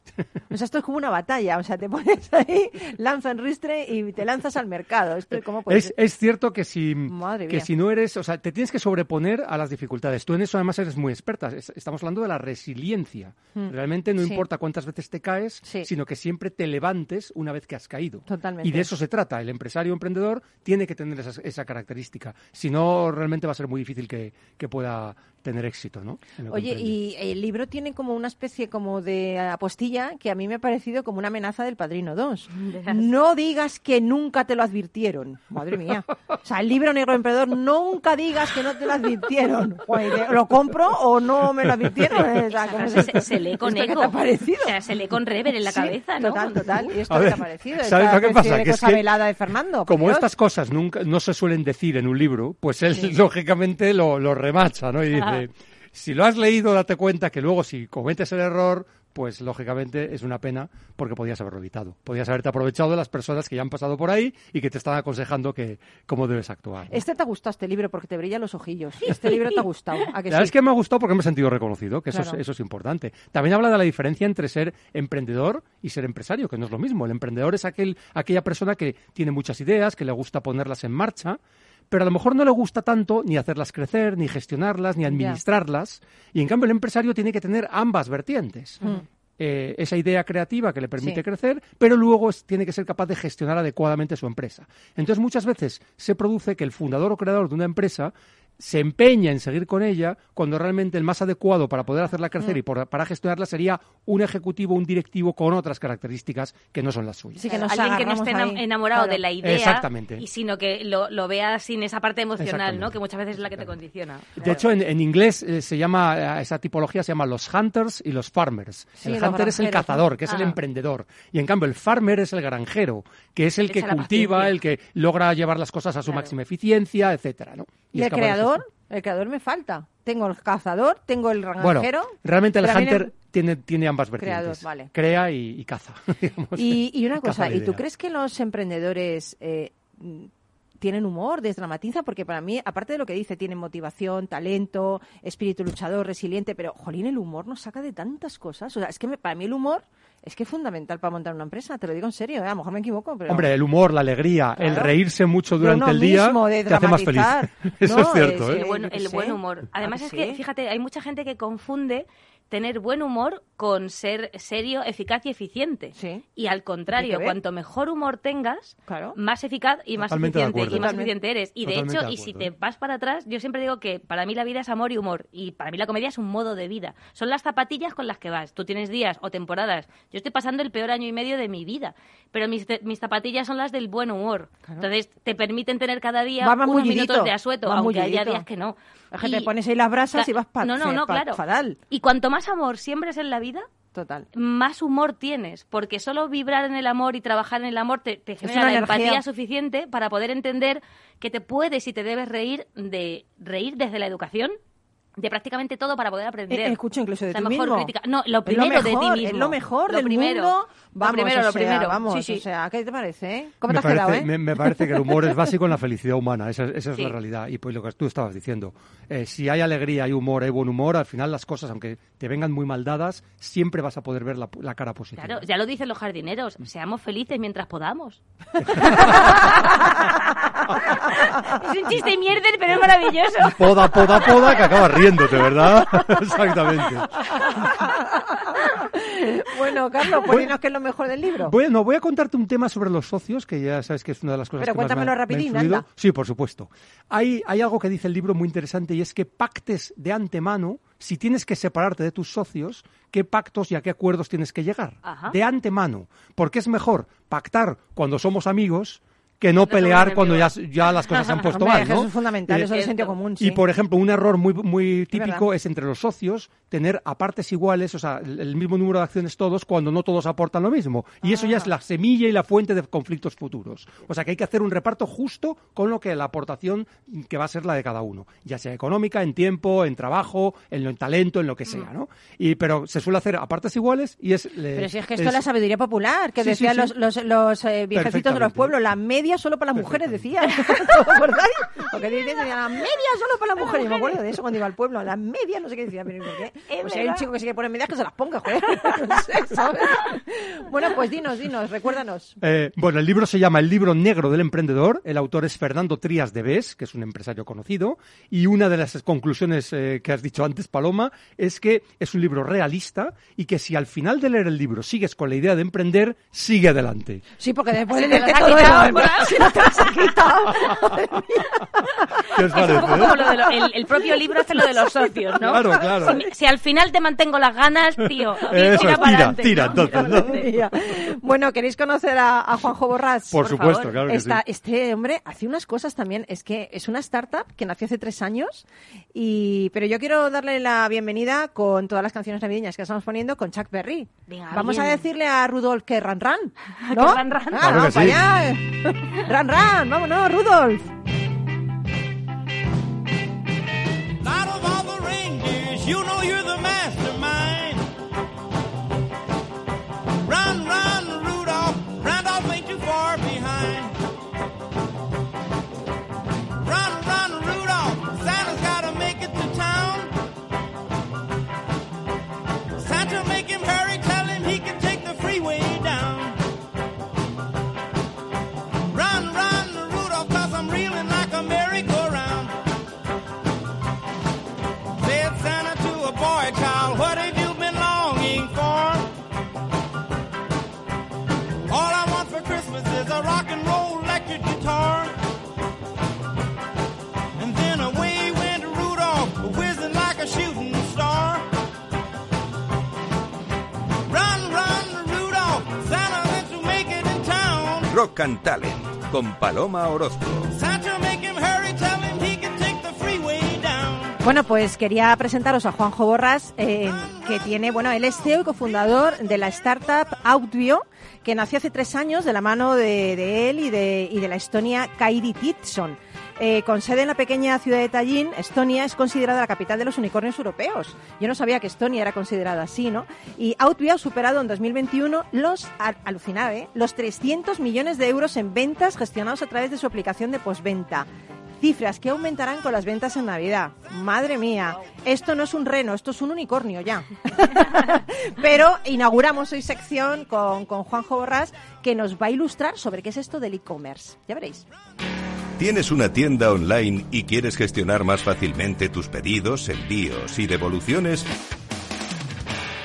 Speaker 2: O sea, esto es como una batalla. O sea, te pones ahí, lanza en ristre y te lanzas al mercado. Esto, ¿cómo puede
Speaker 7: Es,
Speaker 2: ser?
Speaker 7: es cierto que si,
Speaker 2: Madre
Speaker 7: que
Speaker 2: mía.
Speaker 7: si no eres, o sea, te tienes que sobreponer a las dificultades. Tú en eso además eres muy experta. Es- Estamos hablando de la resiliencia.
Speaker 2: Mm.
Speaker 7: Realmente no
Speaker 2: Sí.
Speaker 7: importa cuántas veces te caes,
Speaker 2: Sí.
Speaker 7: sino que siempre te levantes una vez que has caído.
Speaker 2: Totalmente.
Speaker 7: Y de eso se trata. El empresario emprendedor tiene que tener esa, esa característica. Si no, realmente va a ser muy difícil que, que pueda tener éxito, ¿no?
Speaker 2: Oye, y el libro tiene como una especie como de apostilla que a mí me ha parecido como una amenaza del Padrino 2. No digas que nunca te lo advirtieron. Madre mía. O sea, el libro Negro Emprendedor, nunca digas que no te lo advirtieron. Joder, ¿Lo compro o no me lo advirtieron? O sea, ¿cómo
Speaker 4: Se, se- se lee con
Speaker 2: ¿Esto qué
Speaker 4: eco.
Speaker 2: te ha parecido?
Speaker 4: O sea, se lee con rever en la
Speaker 2: Sí,
Speaker 4: cabeza, ¿no?
Speaker 2: Total, total. ¿Y esto
Speaker 7: A
Speaker 2: qué te ha parecido?
Speaker 7: ¿sabes lo que pasa?
Speaker 2: de
Speaker 7: Que es que
Speaker 2: velada de Fernando.
Speaker 7: Como
Speaker 2: Dios.
Speaker 7: estas cosas nunca no se suelen decir en un libro, pues él *laughs* lógicamente lo, lo remacha, ¿no? Y dice, si lo has leído, date cuenta que luego si cometes el error, pues lógicamente es una pena porque podías haberlo evitado. Podías haberte aprovechado de las personas que ya han pasado por ahí y que te están aconsejando que cómo debes actuar. ¿no?
Speaker 2: Este te ha gustado, este libro, porque te brillan los ojillos. Este libro te ha gustado. ¿A que
Speaker 7: La
Speaker 2: sí?
Speaker 7: es que me ha gustado porque me he sentido reconocido, que eso, es, eso es importante. También habla de la diferencia entre ser emprendedor y ser empresario, que no es lo mismo. El emprendedor es aquel, aquella persona que tiene muchas ideas, que le gusta ponerlas en marcha, pero a lo mejor no le gusta tanto ni hacerlas crecer, ni gestionarlas, ni administrarlas. Y en cambio el empresario tiene que tener ambas vertientes. Eh, esa idea creativa que le permite
Speaker 2: Sí.
Speaker 7: crecer, pero luego es- tiene que ser capaz de gestionar adecuadamente su empresa. Entonces muchas veces se produce que el fundador o creador de una empresa se empeña en seguir con ella cuando realmente el más adecuado para poder hacerla crecer
Speaker 2: Mm.
Speaker 7: y por- para gestionarla sería un ejecutivo, un directivo con otras características que no son las suyas.
Speaker 2: Sí, que
Speaker 4: Claro,
Speaker 2: nos
Speaker 4: alguien que no esté
Speaker 2: ahí.
Speaker 4: enamorado
Speaker 2: Claro.
Speaker 4: de la idea
Speaker 7: Exactamente.
Speaker 4: y sino que lo, lo vea sin esa parte emocional, ¿no? Que muchas veces es la que te condiciona.
Speaker 7: De hecho, en, en inglés eh, se llama, eh, esa tipología se llama los hunters y los farmers.
Speaker 2: Sí,
Speaker 7: el
Speaker 2: los
Speaker 7: hunter es el cazador, que es el
Speaker 2: Ah.
Speaker 7: emprendedor. Y en cambio, el farmer es el granjero, que es el que
Speaker 4: Echa
Speaker 7: cultiva,
Speaker 4: paciencia.
Speaker 7: el que logra llevar las cosas a su
Speaker 4: Claro.
Speaker 7: máxima eficiencia, etcétera, ¿no?
Speaker 2: ¿Y
Speaker 7: es
Speaker 2: el
Speaker 7: capaz de
Speaker 2: creador? El creador me falta. Tengo el cazador, tengo el
Speaker 7: Bueno,
Speaker 2: granjero.
Speaker 7: realmente el hunter tiene, tiene ambas vertientes.
Speaker 2: Creador, vale.
Speaker 7: Crea y, y caza. *laughs* digamos.
Speaker 2: Y, y una cosa, ¿y tú crees que los emprendedores eh, tienen humor, desdramatiza? Porque para mí, aparte de lo que dice, tienen motivación, talento, espíritu luchador, resiliente, pero, jolín, el humor nos saca de tantas cosas. O sea, es que me- para mí el humor es que es fundamental para montar una empresa, te lo digo en serio, ¿eh? a lo mejor me equivoco, pero...
Speaker 7: Hombre, el humor, la alegría, el reírse mucho durante el día
Speaker 2: mismo, de
Speaker 7: te hace más feliz. *laughs* Eso
Speaker 2: No,
Speaker 7: es cierto,
Speaker 2: es-
Speaker 7: ¿eh?
Speaker 4: El buen, el humor. Además
Speaker 2: ¿A
Speaker 4: es
Speaker 2: que
Speaker 4: fíjate, hay mucha gente que confunde tener buen humor con ser serio, eficaz y eficiente.
Speaker 2: Sí.
Speaker 4: Y al contrario, cuanto mejor humor tengas,
Speaker 2: Claro.
Speaker 4: más eficaz y más
Speaker 7: Totalmente
Speaker 4: eficiente y más eficiente eres. Y de hecho,
Speaker 7: de
Speaker 4: y si te
Speaker 7: ¿eh?
Speaker 4: vas para atrás, yo siempre digo que para mí la vida es amor y humor y para mí la comedia es un modo de vida. Son las zapatillas con las que vas. Tú tienes días o temporadas. Yo estoy pasando el peor año y medio de mi vida, pero mis, te- mis zapatillas son las del buen humor. Entonces te permiten tener cada día
Speaker 2: Va más
Speaker 4: unos
Speaker 2: mullidito,
Speaker 4: minutos de asueto,
Speaker 2: va
Speaker 4: aunque haya días que no.
Speaker 2: Es que te
Speaker 4: Y-
Speaker 2: pones ahí las brasas y vas pa-
Speaker 4: No, no, no,
Speaker 2: pa-
Speaker 4: claro.
Speaker 2: fatal.
Speaker 4: Y cuanto más amor siembres en la vida,
Speaker 2: Total.
Speaker 4: más humor tienes, porque solo vibrar en el amor y trabajar en el amor te, te genera la
Speaker 2: energía.
Speaker 4: empatía suficiente para poder entender que te puedes y te debes reír de reír desde la educación de prácticamente todo para poder aprender.
Speaker 2: Eh, escucho incluso de
Speaker 4: O sea,
Speaker 2: ti
Speaker 4: mejor
Speaker 2: mismo.
Speaker 4: crítica. No,
Speaker 2: Es
Speaker 4: lo primero de ti
Speaker 2: mejor,
Speaker 4: mismo.
Speaker 2: Es lo mejor
Speaker 4: Lo
Speaker 2: del
Speaker 4: primero.
Speaker 2: mundo.
Speaker 4: Lo
Speaker 2: Vamos,
Speaker 4: primero,
Speaker 2: o
Speaker 4: lo
Speaker 2: sea,
Speaker 4: primero.
Speaker 2: Vamos,
Speaker 4: Sí, sí.
Speaker 2: o sea, ¿qué te parece? eh? ¿Cómo te
Speaker 7: me,
Speaker 2: has quedado,
Speaker 7: parece,
Speaker 2: eh?
Speaker 7: me, me parece que el humor es básico en la felicidad humana, esa, esa es
Speaker 2: Sí.
Speaker 7: la realidad. Y pues lo que tú estabas diciendo, eh, si hay alegría, hay humor, hay buen humor, al final las cosas, aunque te vengan muy mal dadas, siempre vas a poder ver la, la cara positiva.
Speaker 4: Claro, ya lo dicen los jardineros, seamos felices mientras podamos. *laughs* es un chiste mierder, pero es maravilloso.
Speaker 7: Poda, poda, poda, que acabas riéndote, ¿verdad? *laughs* Exactamente.
Speaker 2: Bueno, Carlos, pues dinos qué es lo mejor del libro.
Speaker 7: Bueno, voy a contarte un tema sobre los socios, que ya sabes que es una de las cosas
Speaker 2: Pero
Speaker 7: que más me ha-
Speaker 2: cuéntamelo
Speaker 7: me ha
Speaker 2: rapidín,
Speaker 7: influido.
Speaker 2: anda.
Speaker 7: Sí, por supuesto. Hay, hay algo que dice el libro muy interesante y es que pactes de antemano, si tienes que separarte de tus socios, qué pactos y a qué acuerdos tienes que llegar.
Speaker 4: Ajá.
Speaker 7: De antemano. Porque es mejor pactar cuando somos amigos que no pelear cuando ya, ya las cosas se han puesto *laughs*
Speaker 2: Hombre,
Speaker 7: mal, ¿no?
Speaker 2: Eso es fundamental,
Speaker 7: Eh,
Speaker 2: eso es de sentido común, sí.
Speaker 7: y por ejemplo, un error muy, muy típico es entre los socios tener a partes iguales, o sea, el mismo número de acciones todos cuando no todos aportan lo mismo. Y eso ya
Speaker 2: Ah.
Speaker 7: es la semilla y la fuente de conflictos futuros. O sea, que hay que hacer un reparto justo con lo que la aportación que va a ser la de cada uno, ya sea económica, en tiempo, en trabajo, en, lo- en talento, en lo que sea, ¿no? Y pero se suele hacer a partes iguales y es le-
Speaker 2: Pero si es que esto
Speaker 7: es-
Speaker 2: la sabiduría popular, que
Speaker 7: Sí,
Speaker 2: decían
Speaker 7: sí.
Speaker 2: los, los, los eh, viejecitos de los pueblos, la media solo para las mujeres, decían. *laughs* ¿Os acordáis? Lo que decían, decían, la media solo para las mujeres. Yo me acuerdo de eso cuando iba al pueblo, la media, no sé qué decía, pero ¿por qué? Pues hay un chico que se quiere poner medias, que se las ponga, joder. *laughs* No sé, ¿sabes? Bueno, pues dinos, dinos, recuérdanos.
Speaker 7: Eh, bueno, el libro se llama El libro negro del emprendedor. El autor es Fernando Trías de Bes, que es un empresario conocido. Y una de las conclusiones eh, que has dicho antes, Paloma, es que es un libro realista y que si al final de leer el libro sigues con la idea de emprender, sigue adelante.
Speaker 2: Sí, porque después de
Speaker 4: te las
Speaker 2: que
Speaker 4: ha
Speaker 2: todo *laughs* Si no te las ha quitado.
Speaker 7: ¿Qué os
Speaker 4: Es un
Speaker 7: parece?
Speaker 4: poco como lo de lo- el, el propio libro hace lo de los socios, ¿no?
Speaker 7: Claro, claro.
Speaker 4: Si, si al final te mantengo las ganas, tío,
Speaker 7: Eso
Speaker 4: tira para
Speaker 7: tira,
Speaker 4: adelante,
Speaker 7: tira,
Speaker 4: ¿no?
Speaker 7: entonces, ¿no?
Speaker 2: Bueno, ¿queréis conocer a, a Juanjo Borrás?
Speaker 7: Por,
Speaker 4: por
Speaker 7: supuesto,
Speaker 4: favor.
Speaker 7: claro que
Speaker 2: Esta-
Speaker 7: sí.
Speaker 2: Este hombre hace unas cosas también. Es que es una startup que nació hace tres años. Y, pero yo quiero darle la bienvenida con todas las canciones navideñas que estamos poniendo con Chuck Berry.
Speaker 4: Venga,
Speaker 2: Vamos
Speaker 4: bien.
Speaker 2: a decirle a Rudolf que ran ran. *laughs*
Speaker 4: Que
Speaker 2: ¿no?
Speaker 4: ran, ran.
Speaker 2: Ah,
Speaker 7: Claro
Speaker 2: vamos
Speaker 7: que sí.
Speaker 2: Ran ran, vámonos, Rudolf.
Speaker 1: Can take the freeway down.
Speaker 2: Bueno, pues quería presentaros a Juanjo Borras, eh, que tiene, bueno, él es CEO y cofundador de la startup Outbio, que nació hace tres años de la mano de, de él y de, y de la Estonia Kairi Titson. Eh, con sede en la pequeña ciudad de Tallinn, Estonia es considerada la capital de los unicornios europeos. Yo no sabía que Estonia era considerada así, ¿no? Y Outbio ha superado en 2021 los, ¿eh? los 300 millones de euros en ventas gestionados a través de su aplicación de postventa. Cifras que aumentarán con las ventas en Navidad. Madre mía, esto no es un reno, esto es un unicornio ya. *laughs* Pero inauguramos hoy sección con, con Juanjo Borrás que nos va a ilustrar sobre qué es esto del e-commerce. Ya veréis.
Speaker 3: ¿Tienes una tienda online y quieres gestionar más fácilmente tus pedidos, envíos y devoluciones?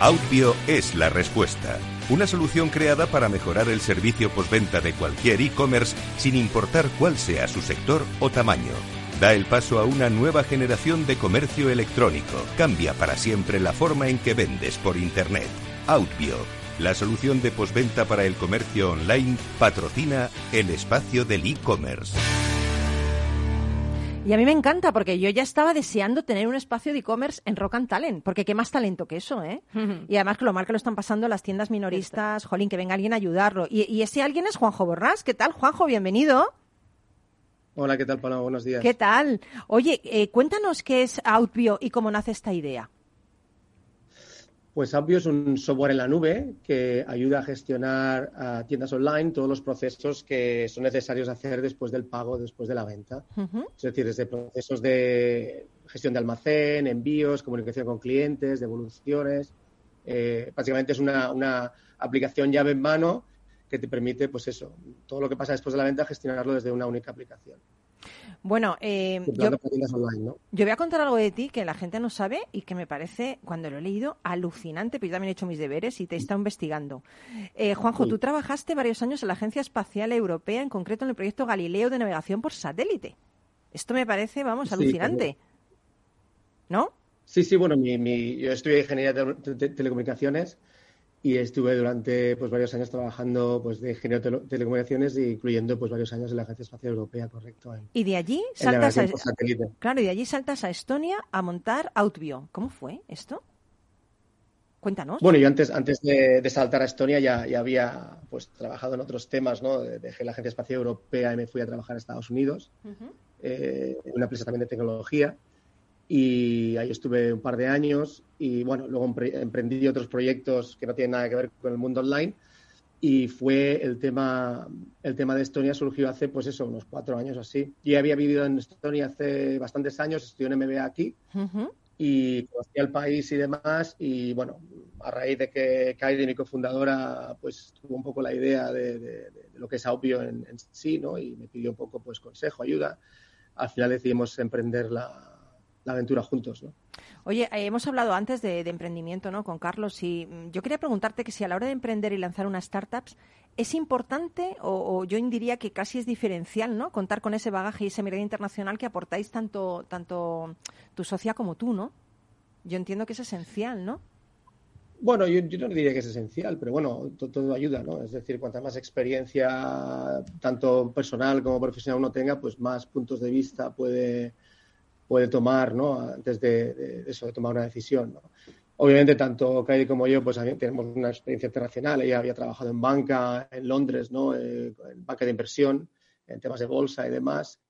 Speaker 3: Outbio es la respuesta. Una solución creada para mejorar el servicio postventa de cualquier e-commerce sin importar cuál sea su sector o tamaño. Da el paso a una nueva generación de comercio electrónico. Cambia para siempre la forma en que vendes por Internet. Outbio, la solución de postventa para el comercio online, patrocina el espacio del e-commerce.
Speaker 2: Y a mí me encanta porque yo ya estaba deseando tener un espacio de e-commerce en Rock and Talent, porque qué más talento que eso, ¿eh? *laughs* Y además que lo mal que lo están pasando las tiendas minoristas, jolín, que venga alguien a ayudarlo. Y, y ese alguien es Juanjo Borrás. ¿Qué tal, Juanjo? Bienvenido.
Speaker 9: Hola, ¿qué tal, Paloma? Buenos días.
Speaker 2: ¿Qué tal? Oye, eh, cuéntanos qué es Outbio y cómo nace esta idea.
Speaker 9: Pues Appvio es un software en la nube que ayuda a gestionar a tiendas online todos los procesos que son necesarios hacer después del pago, después de la venta. Es decir, desde procesos de gestión de almacén, envíos, comunicación con clientes, devoluciones. Eh, básicamente es una, una aplicación llave en mano que te permite, pues eso, todo lo que pasa después de la venta, gestionarlo desde una única aplicación.
Speaker 2: Bueno, eh, yo, voy a contar algo de ti que la gente no sabe y que me parece, cuando lo he leído, alucinante, pero yo también he hecho mis deberes y te he estado investigando. Eh, Juanjo,
Speaker 9: Sí.
Speaker 2: tú trabajaste varios años en la Agencia Espacial Europea, en concreto en el proyecto Galileo de navegación por satélite. Esto me parece, vamos,
Speaker 9: Sí,
Speaker 2: alucinante. ¿No?
Speaker 9: Sí, sí, bueno, mi, mi- yo estudié ingeniería de- telecomunicaciones y estuve durante pues varios años trabajando pues de ingeniero de tele- telecomunicaciones, incluyendo pues varios años en la Agencia Espacial Europea, correcto. En,
Speaker 2: Y de allí saltas a, claro, y de allí saltas a Estonia a montar Outvio. ¿Cómo fue esto? Cuéntanos.
Speaker 9: Bueno, yo antes, antes de, de saltar a Estonia ya, ya había pues trabajado en otros temas, ¿no? Dejé la Agencia Espacial Europea y me fui a trabajar a Estados Unidos, eh, en una empresa también de tecnología. Y ahí estuve un par de años y bueno, luego empre- emprendí otros proyectos que no tienen nada que ver con el mundo online y fue el tema, el tema de Estonia surgió hace pues eso, unos cuatro años así. Yo había vivido en Estonia hace bastantes años, estudié en MBA aquí
Speaker 2: Ujú.
Speaker 9: y conocía el país y demás y bueno, a raíz de que Kairi, mi cofundadora, pues tuvo un poco la idea de, de- de lo que es Aupio en, en sí, ¿no? Y me pidió un poco pues consejo, ayuda. Al final decidimos emprender la, la aventura juntos, ¿no?
Speaker 2: Oye, eh, hemos hablado antes de, de emprendimiento, ¿no? Con Carlos y mm, yo quería preguntarte que si a la hora de emprender y lanzar unas startups es importante o, o yo diría que casi es diferencial, ¿no? Contar con ese bagaje y esa mirada internacional que aportáis tanto tanto tu socia como tú, ¿no? Yo entiendo que es esencial, ¿no?
Speaker 9: Bueno, yo, yo no diría que es esencial, pero bueno, to- todo ayuda, ¿no? Es decir, cuanta más experiencia, tanto personal como profesional uno tenga, pues más puntos de vista puede, puede tomar, ¿no? Antes de, eso, de tomar una decisión. Obviamente, tanto Kairi como yo, pues también tenemos una experiencia internacional. Ella había trabajado en banca en Londres, ¿no? Eh, en banca de inversión, en temas de bolsa y demás.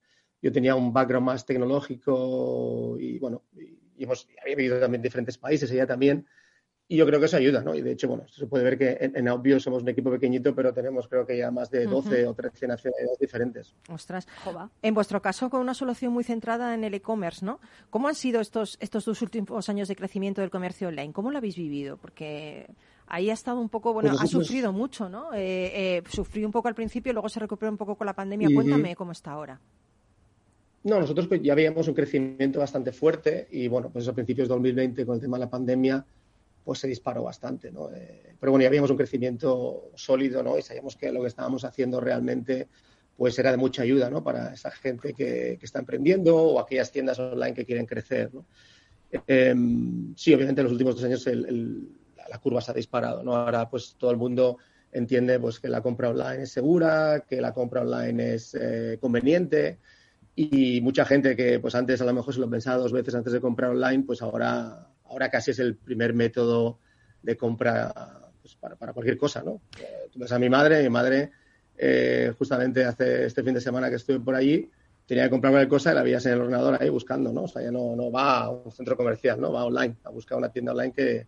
Speaker 9: Yo tenía un background más tecnológico y, bueno, hemos, había vivido también en diferentes países, ella también. Y yo creo que eso ayuda, ¿no? Y de hecho, bueno, se puede ver que en, en Audio somos un equipo pequeñito, pero tenemos creo que ya más de 12 o 13 nacionalidades diferentes.
Speaker 2: Ostras.
Speaker 4: Jova.
Speaker 2: En vuestro caso, con una solución muy centrada en el e-commerce, ¿no? ¿Cómo han sido estos, estos dos últimos años de crecimiento del comercio online? ¿Cómo lo habéis vivido? Porque ahí ha estado un poco, bueno,
Speaker 9: Pues
Speaker 2: ha sufrido mucho, ¿no? Eh, eh, sufrió un poco al principio, luego se recuperó un poco con la pandemia. Cuéntame cómo está ahora.
Speaker 9: No, nosotros pues, ya veíamos un crecimiento bastante fuerte y bueno, pues a principios de 2020 con el tema de la pandemia pues se disparó bastante, ¿no? Eh, pero bueno, ya veíamos un crecimiento sólido, ¿no? Y sabíamos que lo que estábamos haciendo realmente pues era de mucha ayuda, ¿no? Para esa gente que, que está emprendiendo o aquellas tiendas online que quieren crecer, ¿no? Eh, sí, obviamente en los últimos dos años el- el- la curva se ha disparado, ¿no? Ahora pues todo el mundo entiende pues que la compra online es segura, que la compra online es eh, conveniente y mucha gente que pues antes a lo mejor se lo pensaba dos veces antes de comprar online, pues ahora, ahora casi es el primer método de compra pues, para, para cualquier cosa, ¿no? Tú ves a mi madre, mi madre eh, justamente hace este fin de semana que estuve por allí, tenía que comprar cualquier cosa y la veías en el ordenador ahí buscando, ¿no? O sea, ya no, no va a un centro comercial, ¿no? Va online, a buscar una tienda online que,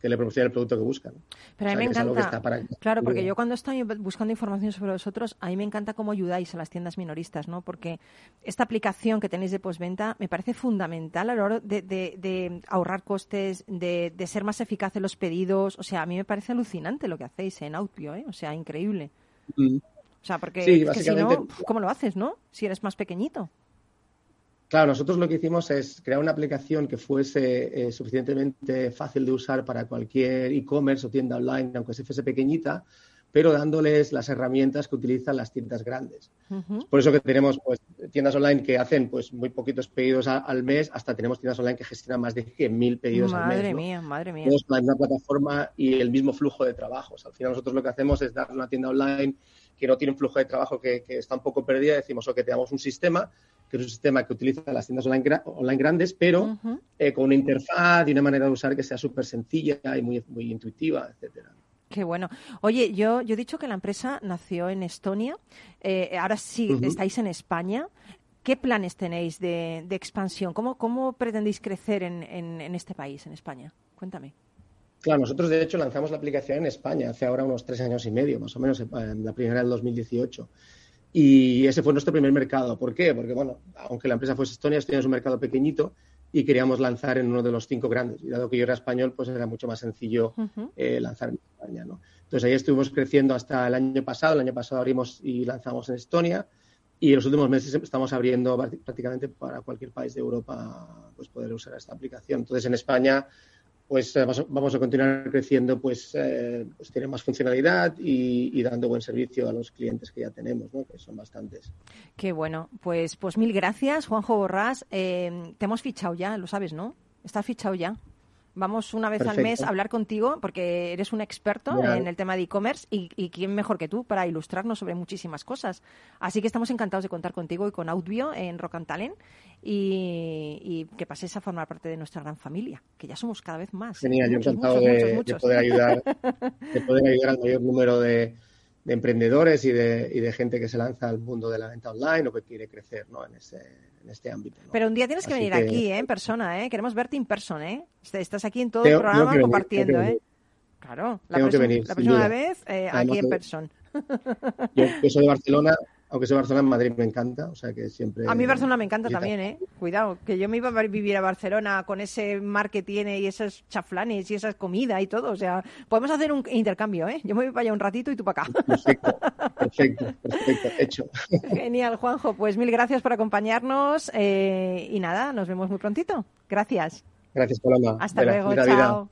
Speaker 9: que le proporcione el producto que busca. ¿no?
Speaker 2: Pero a
Speaker 9: O
Speaker 2: mí
Speaker 9: sea,
Speaker 2: me encanta.
Speaker 9: está para-
Speaker 2: Claro, porque yo cuando estoy buscando información sobre vosotros, a mí me encanta cómo ayudáis a las tiendas minoristas, ¿no? Porque esta aplicación que tenéis de postventa me parece fundamental a la hora de, de- de ahorrar costes, de, de ser más eficaz en los pedidos. O sea, a mí me parece alucinante lo que hacéis en Outpio, ¿eh? O sea, increíble. O sea, porque
Speaker 9: Sí,
Speaker 2: es que si no, ¿cómo lo haces, no? Si eres más pequeñito.
Speaker 9: Claro, nosotros lo que hicimos es crear una aplicación que fuese eh, suficientemente fácil de usar para cualquier e-commerce o tienda online, aunque se fuese pequeñita, pero dándoles las herramientas que utilizan las tiendas grandes.
Speaker 2: Ujú.
Speaker 9: Por eso que tenemos pues, tiendas online que hacen pues, muy poquitos pedidos a- al mes, hasta tenemos tiendas online que gestionan más de 100.000 pedidos al mes.
Speaker 2: Madre
Speaker 9: ¿no?
Speaker 2: mía, madre mía.
Speaker 9: Con la misma plataforma y el mismo flujo de trabajos. Al final nosotros lo que hacemos es dar una tienda online que no tiene un flujo de trabajo que, que está un poco perdida. Decimos, ok, tenemos un sistema, que es un sistema que utiliza las tiendas online, gra- online grandes, pero eh, con una interfaz y una manera de usar que sea súper sencilla y muy, muy intuitiva, etcétera.
Speaker 2: Qué bueno. Oye, yo, yo he dicho que la empresa nació en Estonia. Eh, ahora sí estáis en España. ¿Qué planes tenéis de, de expansión? ¿Cómo, cómo pretendéis crecer en, en- en este país, en España? Cuéntame.
Speaker 9: Claro, nosotros de hecho lanzamos la aplicación en España hace ahora unos tres años y medio, más o menos, eh, la primera del 2018. Y ese fue nuestro primer mercado. ¿Por qué? Porque, bueno, aunque la empresa fuese Estonia, Estonia es un mercado pequeñito y queríamos lanzar en uno de los cinco grandes. Y dado que yo era español, pues era mucho más sencillo
Speaker 2: Ujú.
Speaker 9: eh, lanzar en España, ¿no? Entonces ahí estuvimos creciendo hasta el año pasado. El año pasado abrimos y lanzamos en Estonia y en los últimos meses estamos abriendo prá- prácticamente para cualquier país de Europa pues poder usar esta aplicación. Entonces en España pues eh, vamos a- continuar creciendo, pues, eh, pues tiene más funcionalidad y, y dando buen servicio a los clientes que ya tenemos, ¿no? que son bastantes.
Speaker 2: Qué bueno. Pues, pues mil gracias, Juanjo Borrás. Eh, te hemos fichado ya, lo sabes, ¿no? Estás fichado ya. Vamos una vez al mes a hablar contigo porque eres un experto en el tema de e-commerce y, y quién mejor que tú para ilustrarnos sobre muchísimas cosas. Así que estamos encantados de contar contigo y con Audio en Rock and Talent y, y que pases a formar parte de nuestra gran familia, que ya somos cada vez más.
Speaker 9: Genial, yo
Speaker 2: Muchos,
Speaker 9: encantado
Speaker 2: muchos,
Speaker 9: de,
Speaker 2: muchos,
Speaker 9: de
Speaker 2: muchos.
Speaker 9: poder ayudar, de poder ayudar al mayor número de, de emprendedores y de, y de gente que se lanza al mundo de la venta online o que quiere crecer ¿no? en, este, en este ámbito. ¿no?
Speaker 2: Pero un día tienes que
Speaker 9: Así
Speaker 2: venir
Speaker 9: que-
Speaker 2: aquí, ¿eh? en persona, ¿eh? Queremos verte en persona, ¿eh? Est- Estás aquí en todo
Speaker 9: Tengo-
Speaker 2: el programa
Speaker 9: venir,
Speaker 2: compartiendo, ¿eh? Claro, la,
Speaker 9: Tengo que
Speaker 2: próxima-
Speaker 9: venir,
Speaker 2: la próxima vez eh,
Speaker 9: Además
Speaker 2: aquí en persona.
Speaker 9: Yo, yo soy de Barcelona, aunque de Barcelona, Madrid me encanta, o sea que siempre...
Speaker 2: A mí Barcelona me encanta
Speaker 9: visita.
Speaker 2: también, ¿eh? Cuidado, que yo me iba a vivir a Barcelona con ese mar que tiene y esos chaflanes y esa comida y todo. O sea, podemos hacer un intercambio, ¿eh? Yo me voy para allá un ratito y tú para acá.
Speaker 9: Perfecto, *laughs* perfecto, perfecto, hecho.
Speaker 2: Genial, Juanjo. Pues mil gracias por acompañarnos eh, y nada, nos vemos muy prontito. Gracias.
Speaker 9: Gracias, Paloma.
Speaker 2: Hasta
Speaker 9: Vera,
Speaker 2: luego,
Speaker 9: vida.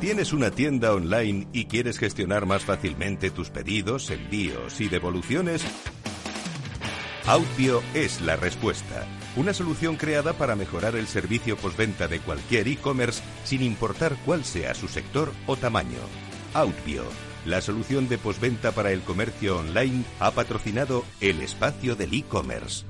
Speaker 3: ¿Tienes una tienda online y quieres gestionar más fácilmente tus pedidos, envíos y devoluciones? Outbio es la respuesta. Una solución creada para mejorar el servicio postventa de cualquier e-commerce sin importar cuál sea su sector o tamaño. Outbio, la solución de postventa para el comercio online, ha patrocinado el espacio del e-commerce.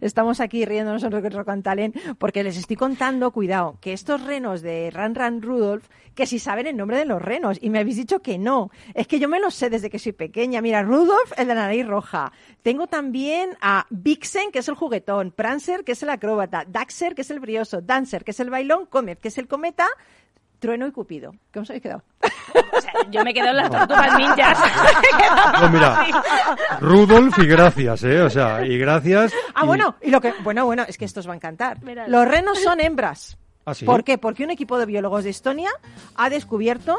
Speaker 2: Estamos aquí riéndonos en Rock and Talent porque les estoy contando, cuidado, que estos renos de Ran Ran Rudolph, que si saben el nombre de los renos, y me habéis dicho que no. Es que yo me los sé desde que soy pequeña. Mira, Rudolph, el de la nariz roja. Tengo también a Vixen, que es el juguetón, Prancer, que es el acróbata, Daxer, que es el brioso, Dancer, que es el bailón, Comet, que es el cometa, Trueno y Cupido. ¿Cómo os habéis quedado?
Speaker 4: O sea, yo me quedo en las tortugas ninjas. *laughs*
Speaker 7: Pues mira, Rudolf y gracias, ¿eh? O sea, y gracias.
Speaker 2: Ah,
Speaker 7: y-
Speaker 2: bueno, y lo que, bueno, bueno, es que esto os va a encantar.
Speaker 4: Verás.
Speaker 2: Los renos son hembras.
Speaker 7: ¿Ah, sí?
Speaker 2: ¿Por qué? Porque un equipo de biólogos de Estonia ha descubierto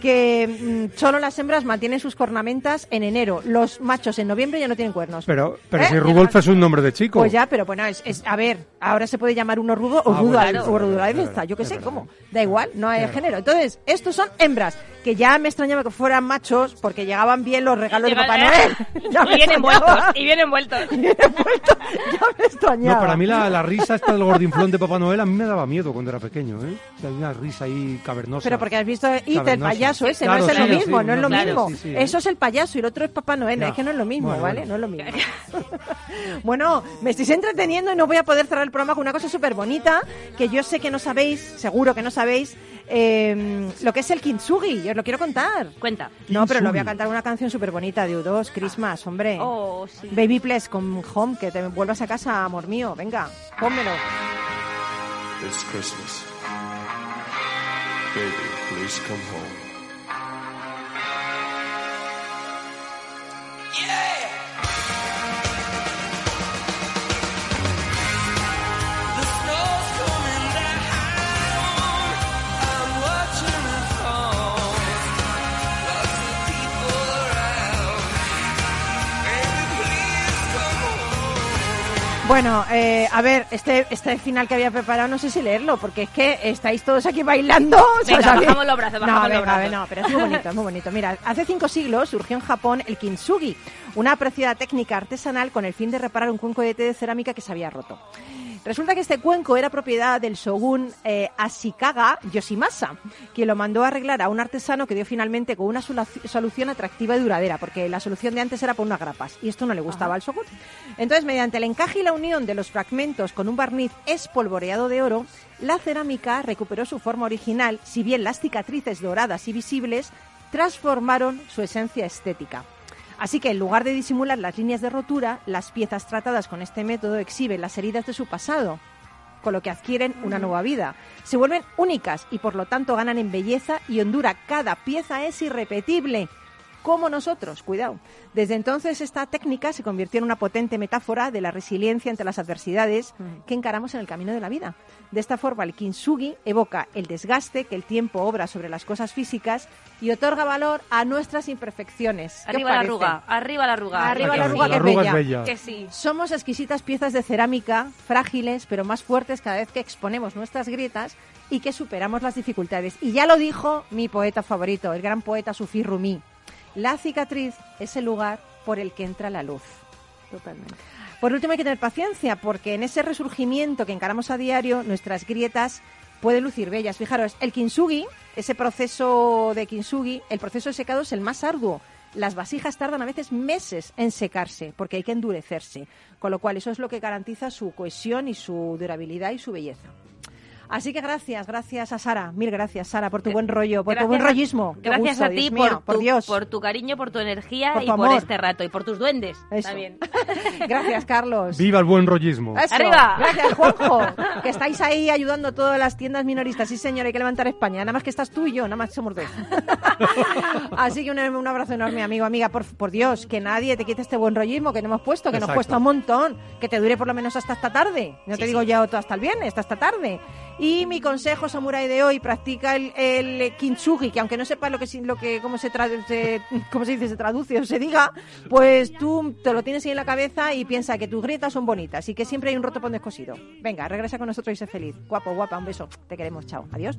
Speaker 2: que mm, solo las hembras mantienen sus cornamentas en enero. Los machos en noviembre ya no tienen cuernos.
Speaker 7: Pero, pero
Speaker 2: ¿Eh?
Speaker 7: si Rudolf es un nombre de chico.
Speaker 2: Pues ya, pero bueno, es, es- a ver, ahora se puede llamar uno rudo o
Speaker 7: Ah,
Speaker 2: ruda,
Speaker 7: bueno,
Speaker 2: o
Speaker 7: claro, claro,
Speaker 2: está, yo qué sé,
Speaker 7: verdad.
Speaker 2: cómo. Da igual, no hay
Speaker 7: Claro.
Speaker 2: género. Entonces, estos son hembras, que ya me extrañaba que fueran machos porque llegaban bien los regalos de Papá Noel. *laughs* *laughs* Ya
Speaker 4: y vienen envueltos, y vienen envueltos. *laughs*
Speaker 2: Ya me extrañaba.
Speaker 7: No, para mí la, la risa esta del gordinflón de Papá Noel a mí me daba miedo cuando era pequeño, ¿eh? Hay una risa ahí cavernosa.
Speaker 2: Pero porque has visto It, el payaso ese,
Speaker 7: Claro,
Speaker 2: no es
Speaker 7: sí,
Speaker 2: lo
Speaker 7: sí,
Speaker 2: mismo, no es lo
Speaker 7: claro,
Speaker 2: mismo.
Speaker 7: sí, sí,
Speaker 2: Eso es el payaso y el otro es Papá Noel,
Speaker 7: Ya.
Speaker 2: es que no es lo mismo,
Speaker 7: Bueno,
Speaker 2: ¿vale?
Speaker 7: bueno.
Speaker 2: No es lo mismo. bueno, me estáis entreteniendo y no voy a poder cerrar el programa con una cosa súper bonita que yo sé que no sabéis, seguro que no sabéis, eh, lo que es el kintsugi, yo os lo quiero contar.
Speaker 4: Cuenta.
Speaker 2: No, pero lo voy a cantar una canción súper bonita de U2, Christmas, hombre.
Speaker 4: Oh, sí.
Speaker 2: Baby Please con Home, que te vuelvas a casa, amor mío. Venga, pónmelo.
Speaker 10: It's Christmas. Baby, please come home.
Speaker 2: Bueno, eh, a ver, este, este final que había preparado no sé si leerlo, porque es que estáis todos aquí bailando.
Speaker 4: Venga, bajamos los brazos,
Speaker 2: no,
Speaker 4: bajamos los
Speaker 2: venga,
Speaker 4: brazos.
Speaker 2: no, pero es muy bonito, es muy bonito. Mira, hace cinco siglos surgió en Japón el kintsugi, una apreciada técnica artesanal con el fin de reparar un cuenco de té de cerámica que se había roto. Resulta que este cuenco era propiedad del shogun eh, Ashikaga Yoshimasa, quien lo mandó a arreglar a un artesano que dio finalmente con una solu- solución atractiva y duradera, porque la solución de antes era por unas grapas, y esto no le gustaba al shogun. Entonces, mediante el encaje y la unión de los fragmentos con un barniz espolvoreado de oro, la cerámica recuperó su forma original, si bien las cicatrices doradas y visibles transformaron su esencia estética. Así que en lugar de disimular las líneas de rotura, las piezas tratadas con este método exhiben las heridas de su pasado, con lo que adquieren una nueva vida. Se vuelven únicas y por lo tanto ganan en belleza y hondura. Cada pieza es irrepetible. Como nosotros, cuidado. Desde entonces esta técnica se convirtió en una potente metáfora de la resiliencia ante las adversidades que encaramos en el camino de la vida. De esta forma el kintsugi evoca el desgaste que el tiempo obra sobre las cosas físicas y otorga valor a nuestras imperfecciones. ¿Qué os
Speaker 4: Arriba la arruga, arriba la arruga.
Speaker 2: Arriba la arruga,
Speaker 7: La
Speaker 2: que es
Speaker 7: arruga
Speaker 2: bella.
Speaker 7: es bella.
Speaker 4: Que sí.
Speaker 2: Somos exquisitas piezas de cerámica, frágiles, pero más fuertes cada vez que exponemos nuestras grietas y que superamos las dificultades. Y ya lo dijo mi poeta favorito, el gran poeta Sufí Rumi. La cicatriz es el lugar por el que entra la luz.
Speaker 4: Totalmente.
Speaker 2: Por último, hay que tener paciencia, porque en ese resurgimiento que encaramos a diario, nuestras grietas pueden lucir bellas. Fijaros, el kintsugi, ese proceso de kintsugi, el proceso de secado es el más arduo. Las vasijas tardan a veces meses en secarse, porque hay que endurecerse. Con lo cual, eso es lo que garantiza su cohesión y su durabilidad y su belleza. Así que gracias, gracias a Sara. Mil gracias, Sara, por tu buen rollo, por tu buen rollismo.
Speaker 4: Gracias
Speaker 2: gusto,
Speaker 4: a ti
Speaker 2: Dios
Speaker 4: por,
Speaker 2: mío,
Speaker 4: tu,
Speaker 2: por Dios.
Speaker 4: por tu cariño, por tu energía
Speaker 2: Por
Speaker 4: y por este rato. Y por tus duendes.
Speaker 2: Eso.
Speaker 4: También. *laughs*
Speaker 2: Gracias, Carlos.
Speaker 7: Viva el buen rollismo.
Speaker 2: Eso.
Speaker 4: ¡Arriba!
Speaker 2: Gracias, Juanjo. Que estáis ahí ayudando a todas las tiendas minoristas. Sí, señor, hay que levantar España. Nada más que estás tú y yo, nada más somos dos. *laughs* Así que un, un abrazo enorme, amigo, amiga. Por, por Dios, que nadie te quite este buen rollismo que nos hemos puesto, que nos
Speaker 7: Exacto.
Speaker 2: cuesta un montón. Que te dure por lo menos hasta esta tarde. No te digo
Speaker 4: sí.
Speaker 2: ya otro hasta el viernes, hasta esta tarde. Y mi consejo samurai de hoy, practica el, el kintsugi, que aunque no sepas lo que, lo que cómo, se traduce, cómo se dice, se traduce o se diga, pues tú te lo tienes ahí en la cabeza y piensa que tus grietas son bonitas y que siempre hay un roto por descosido. Venga, regresa con nosotros y sé feliz. Guapo, guapa, un beso. Te queremos, chao. Adiós.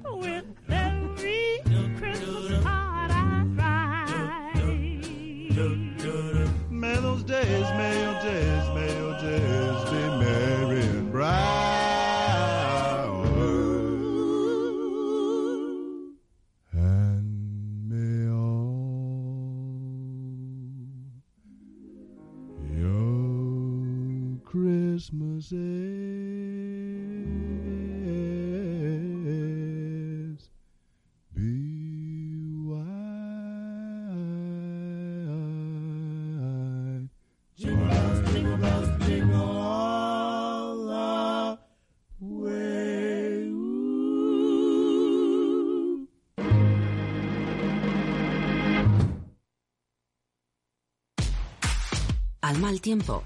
Speaker 11: Al mal tiempo,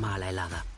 Speaker 11: mala helada.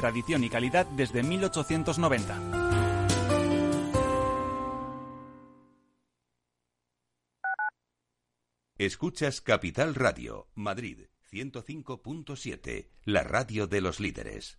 Speaker 12: tradición y calidad desde 1890.
Speaker 3: Escuchas Capital Radio, Madrid 105.7, la radio de los líderes.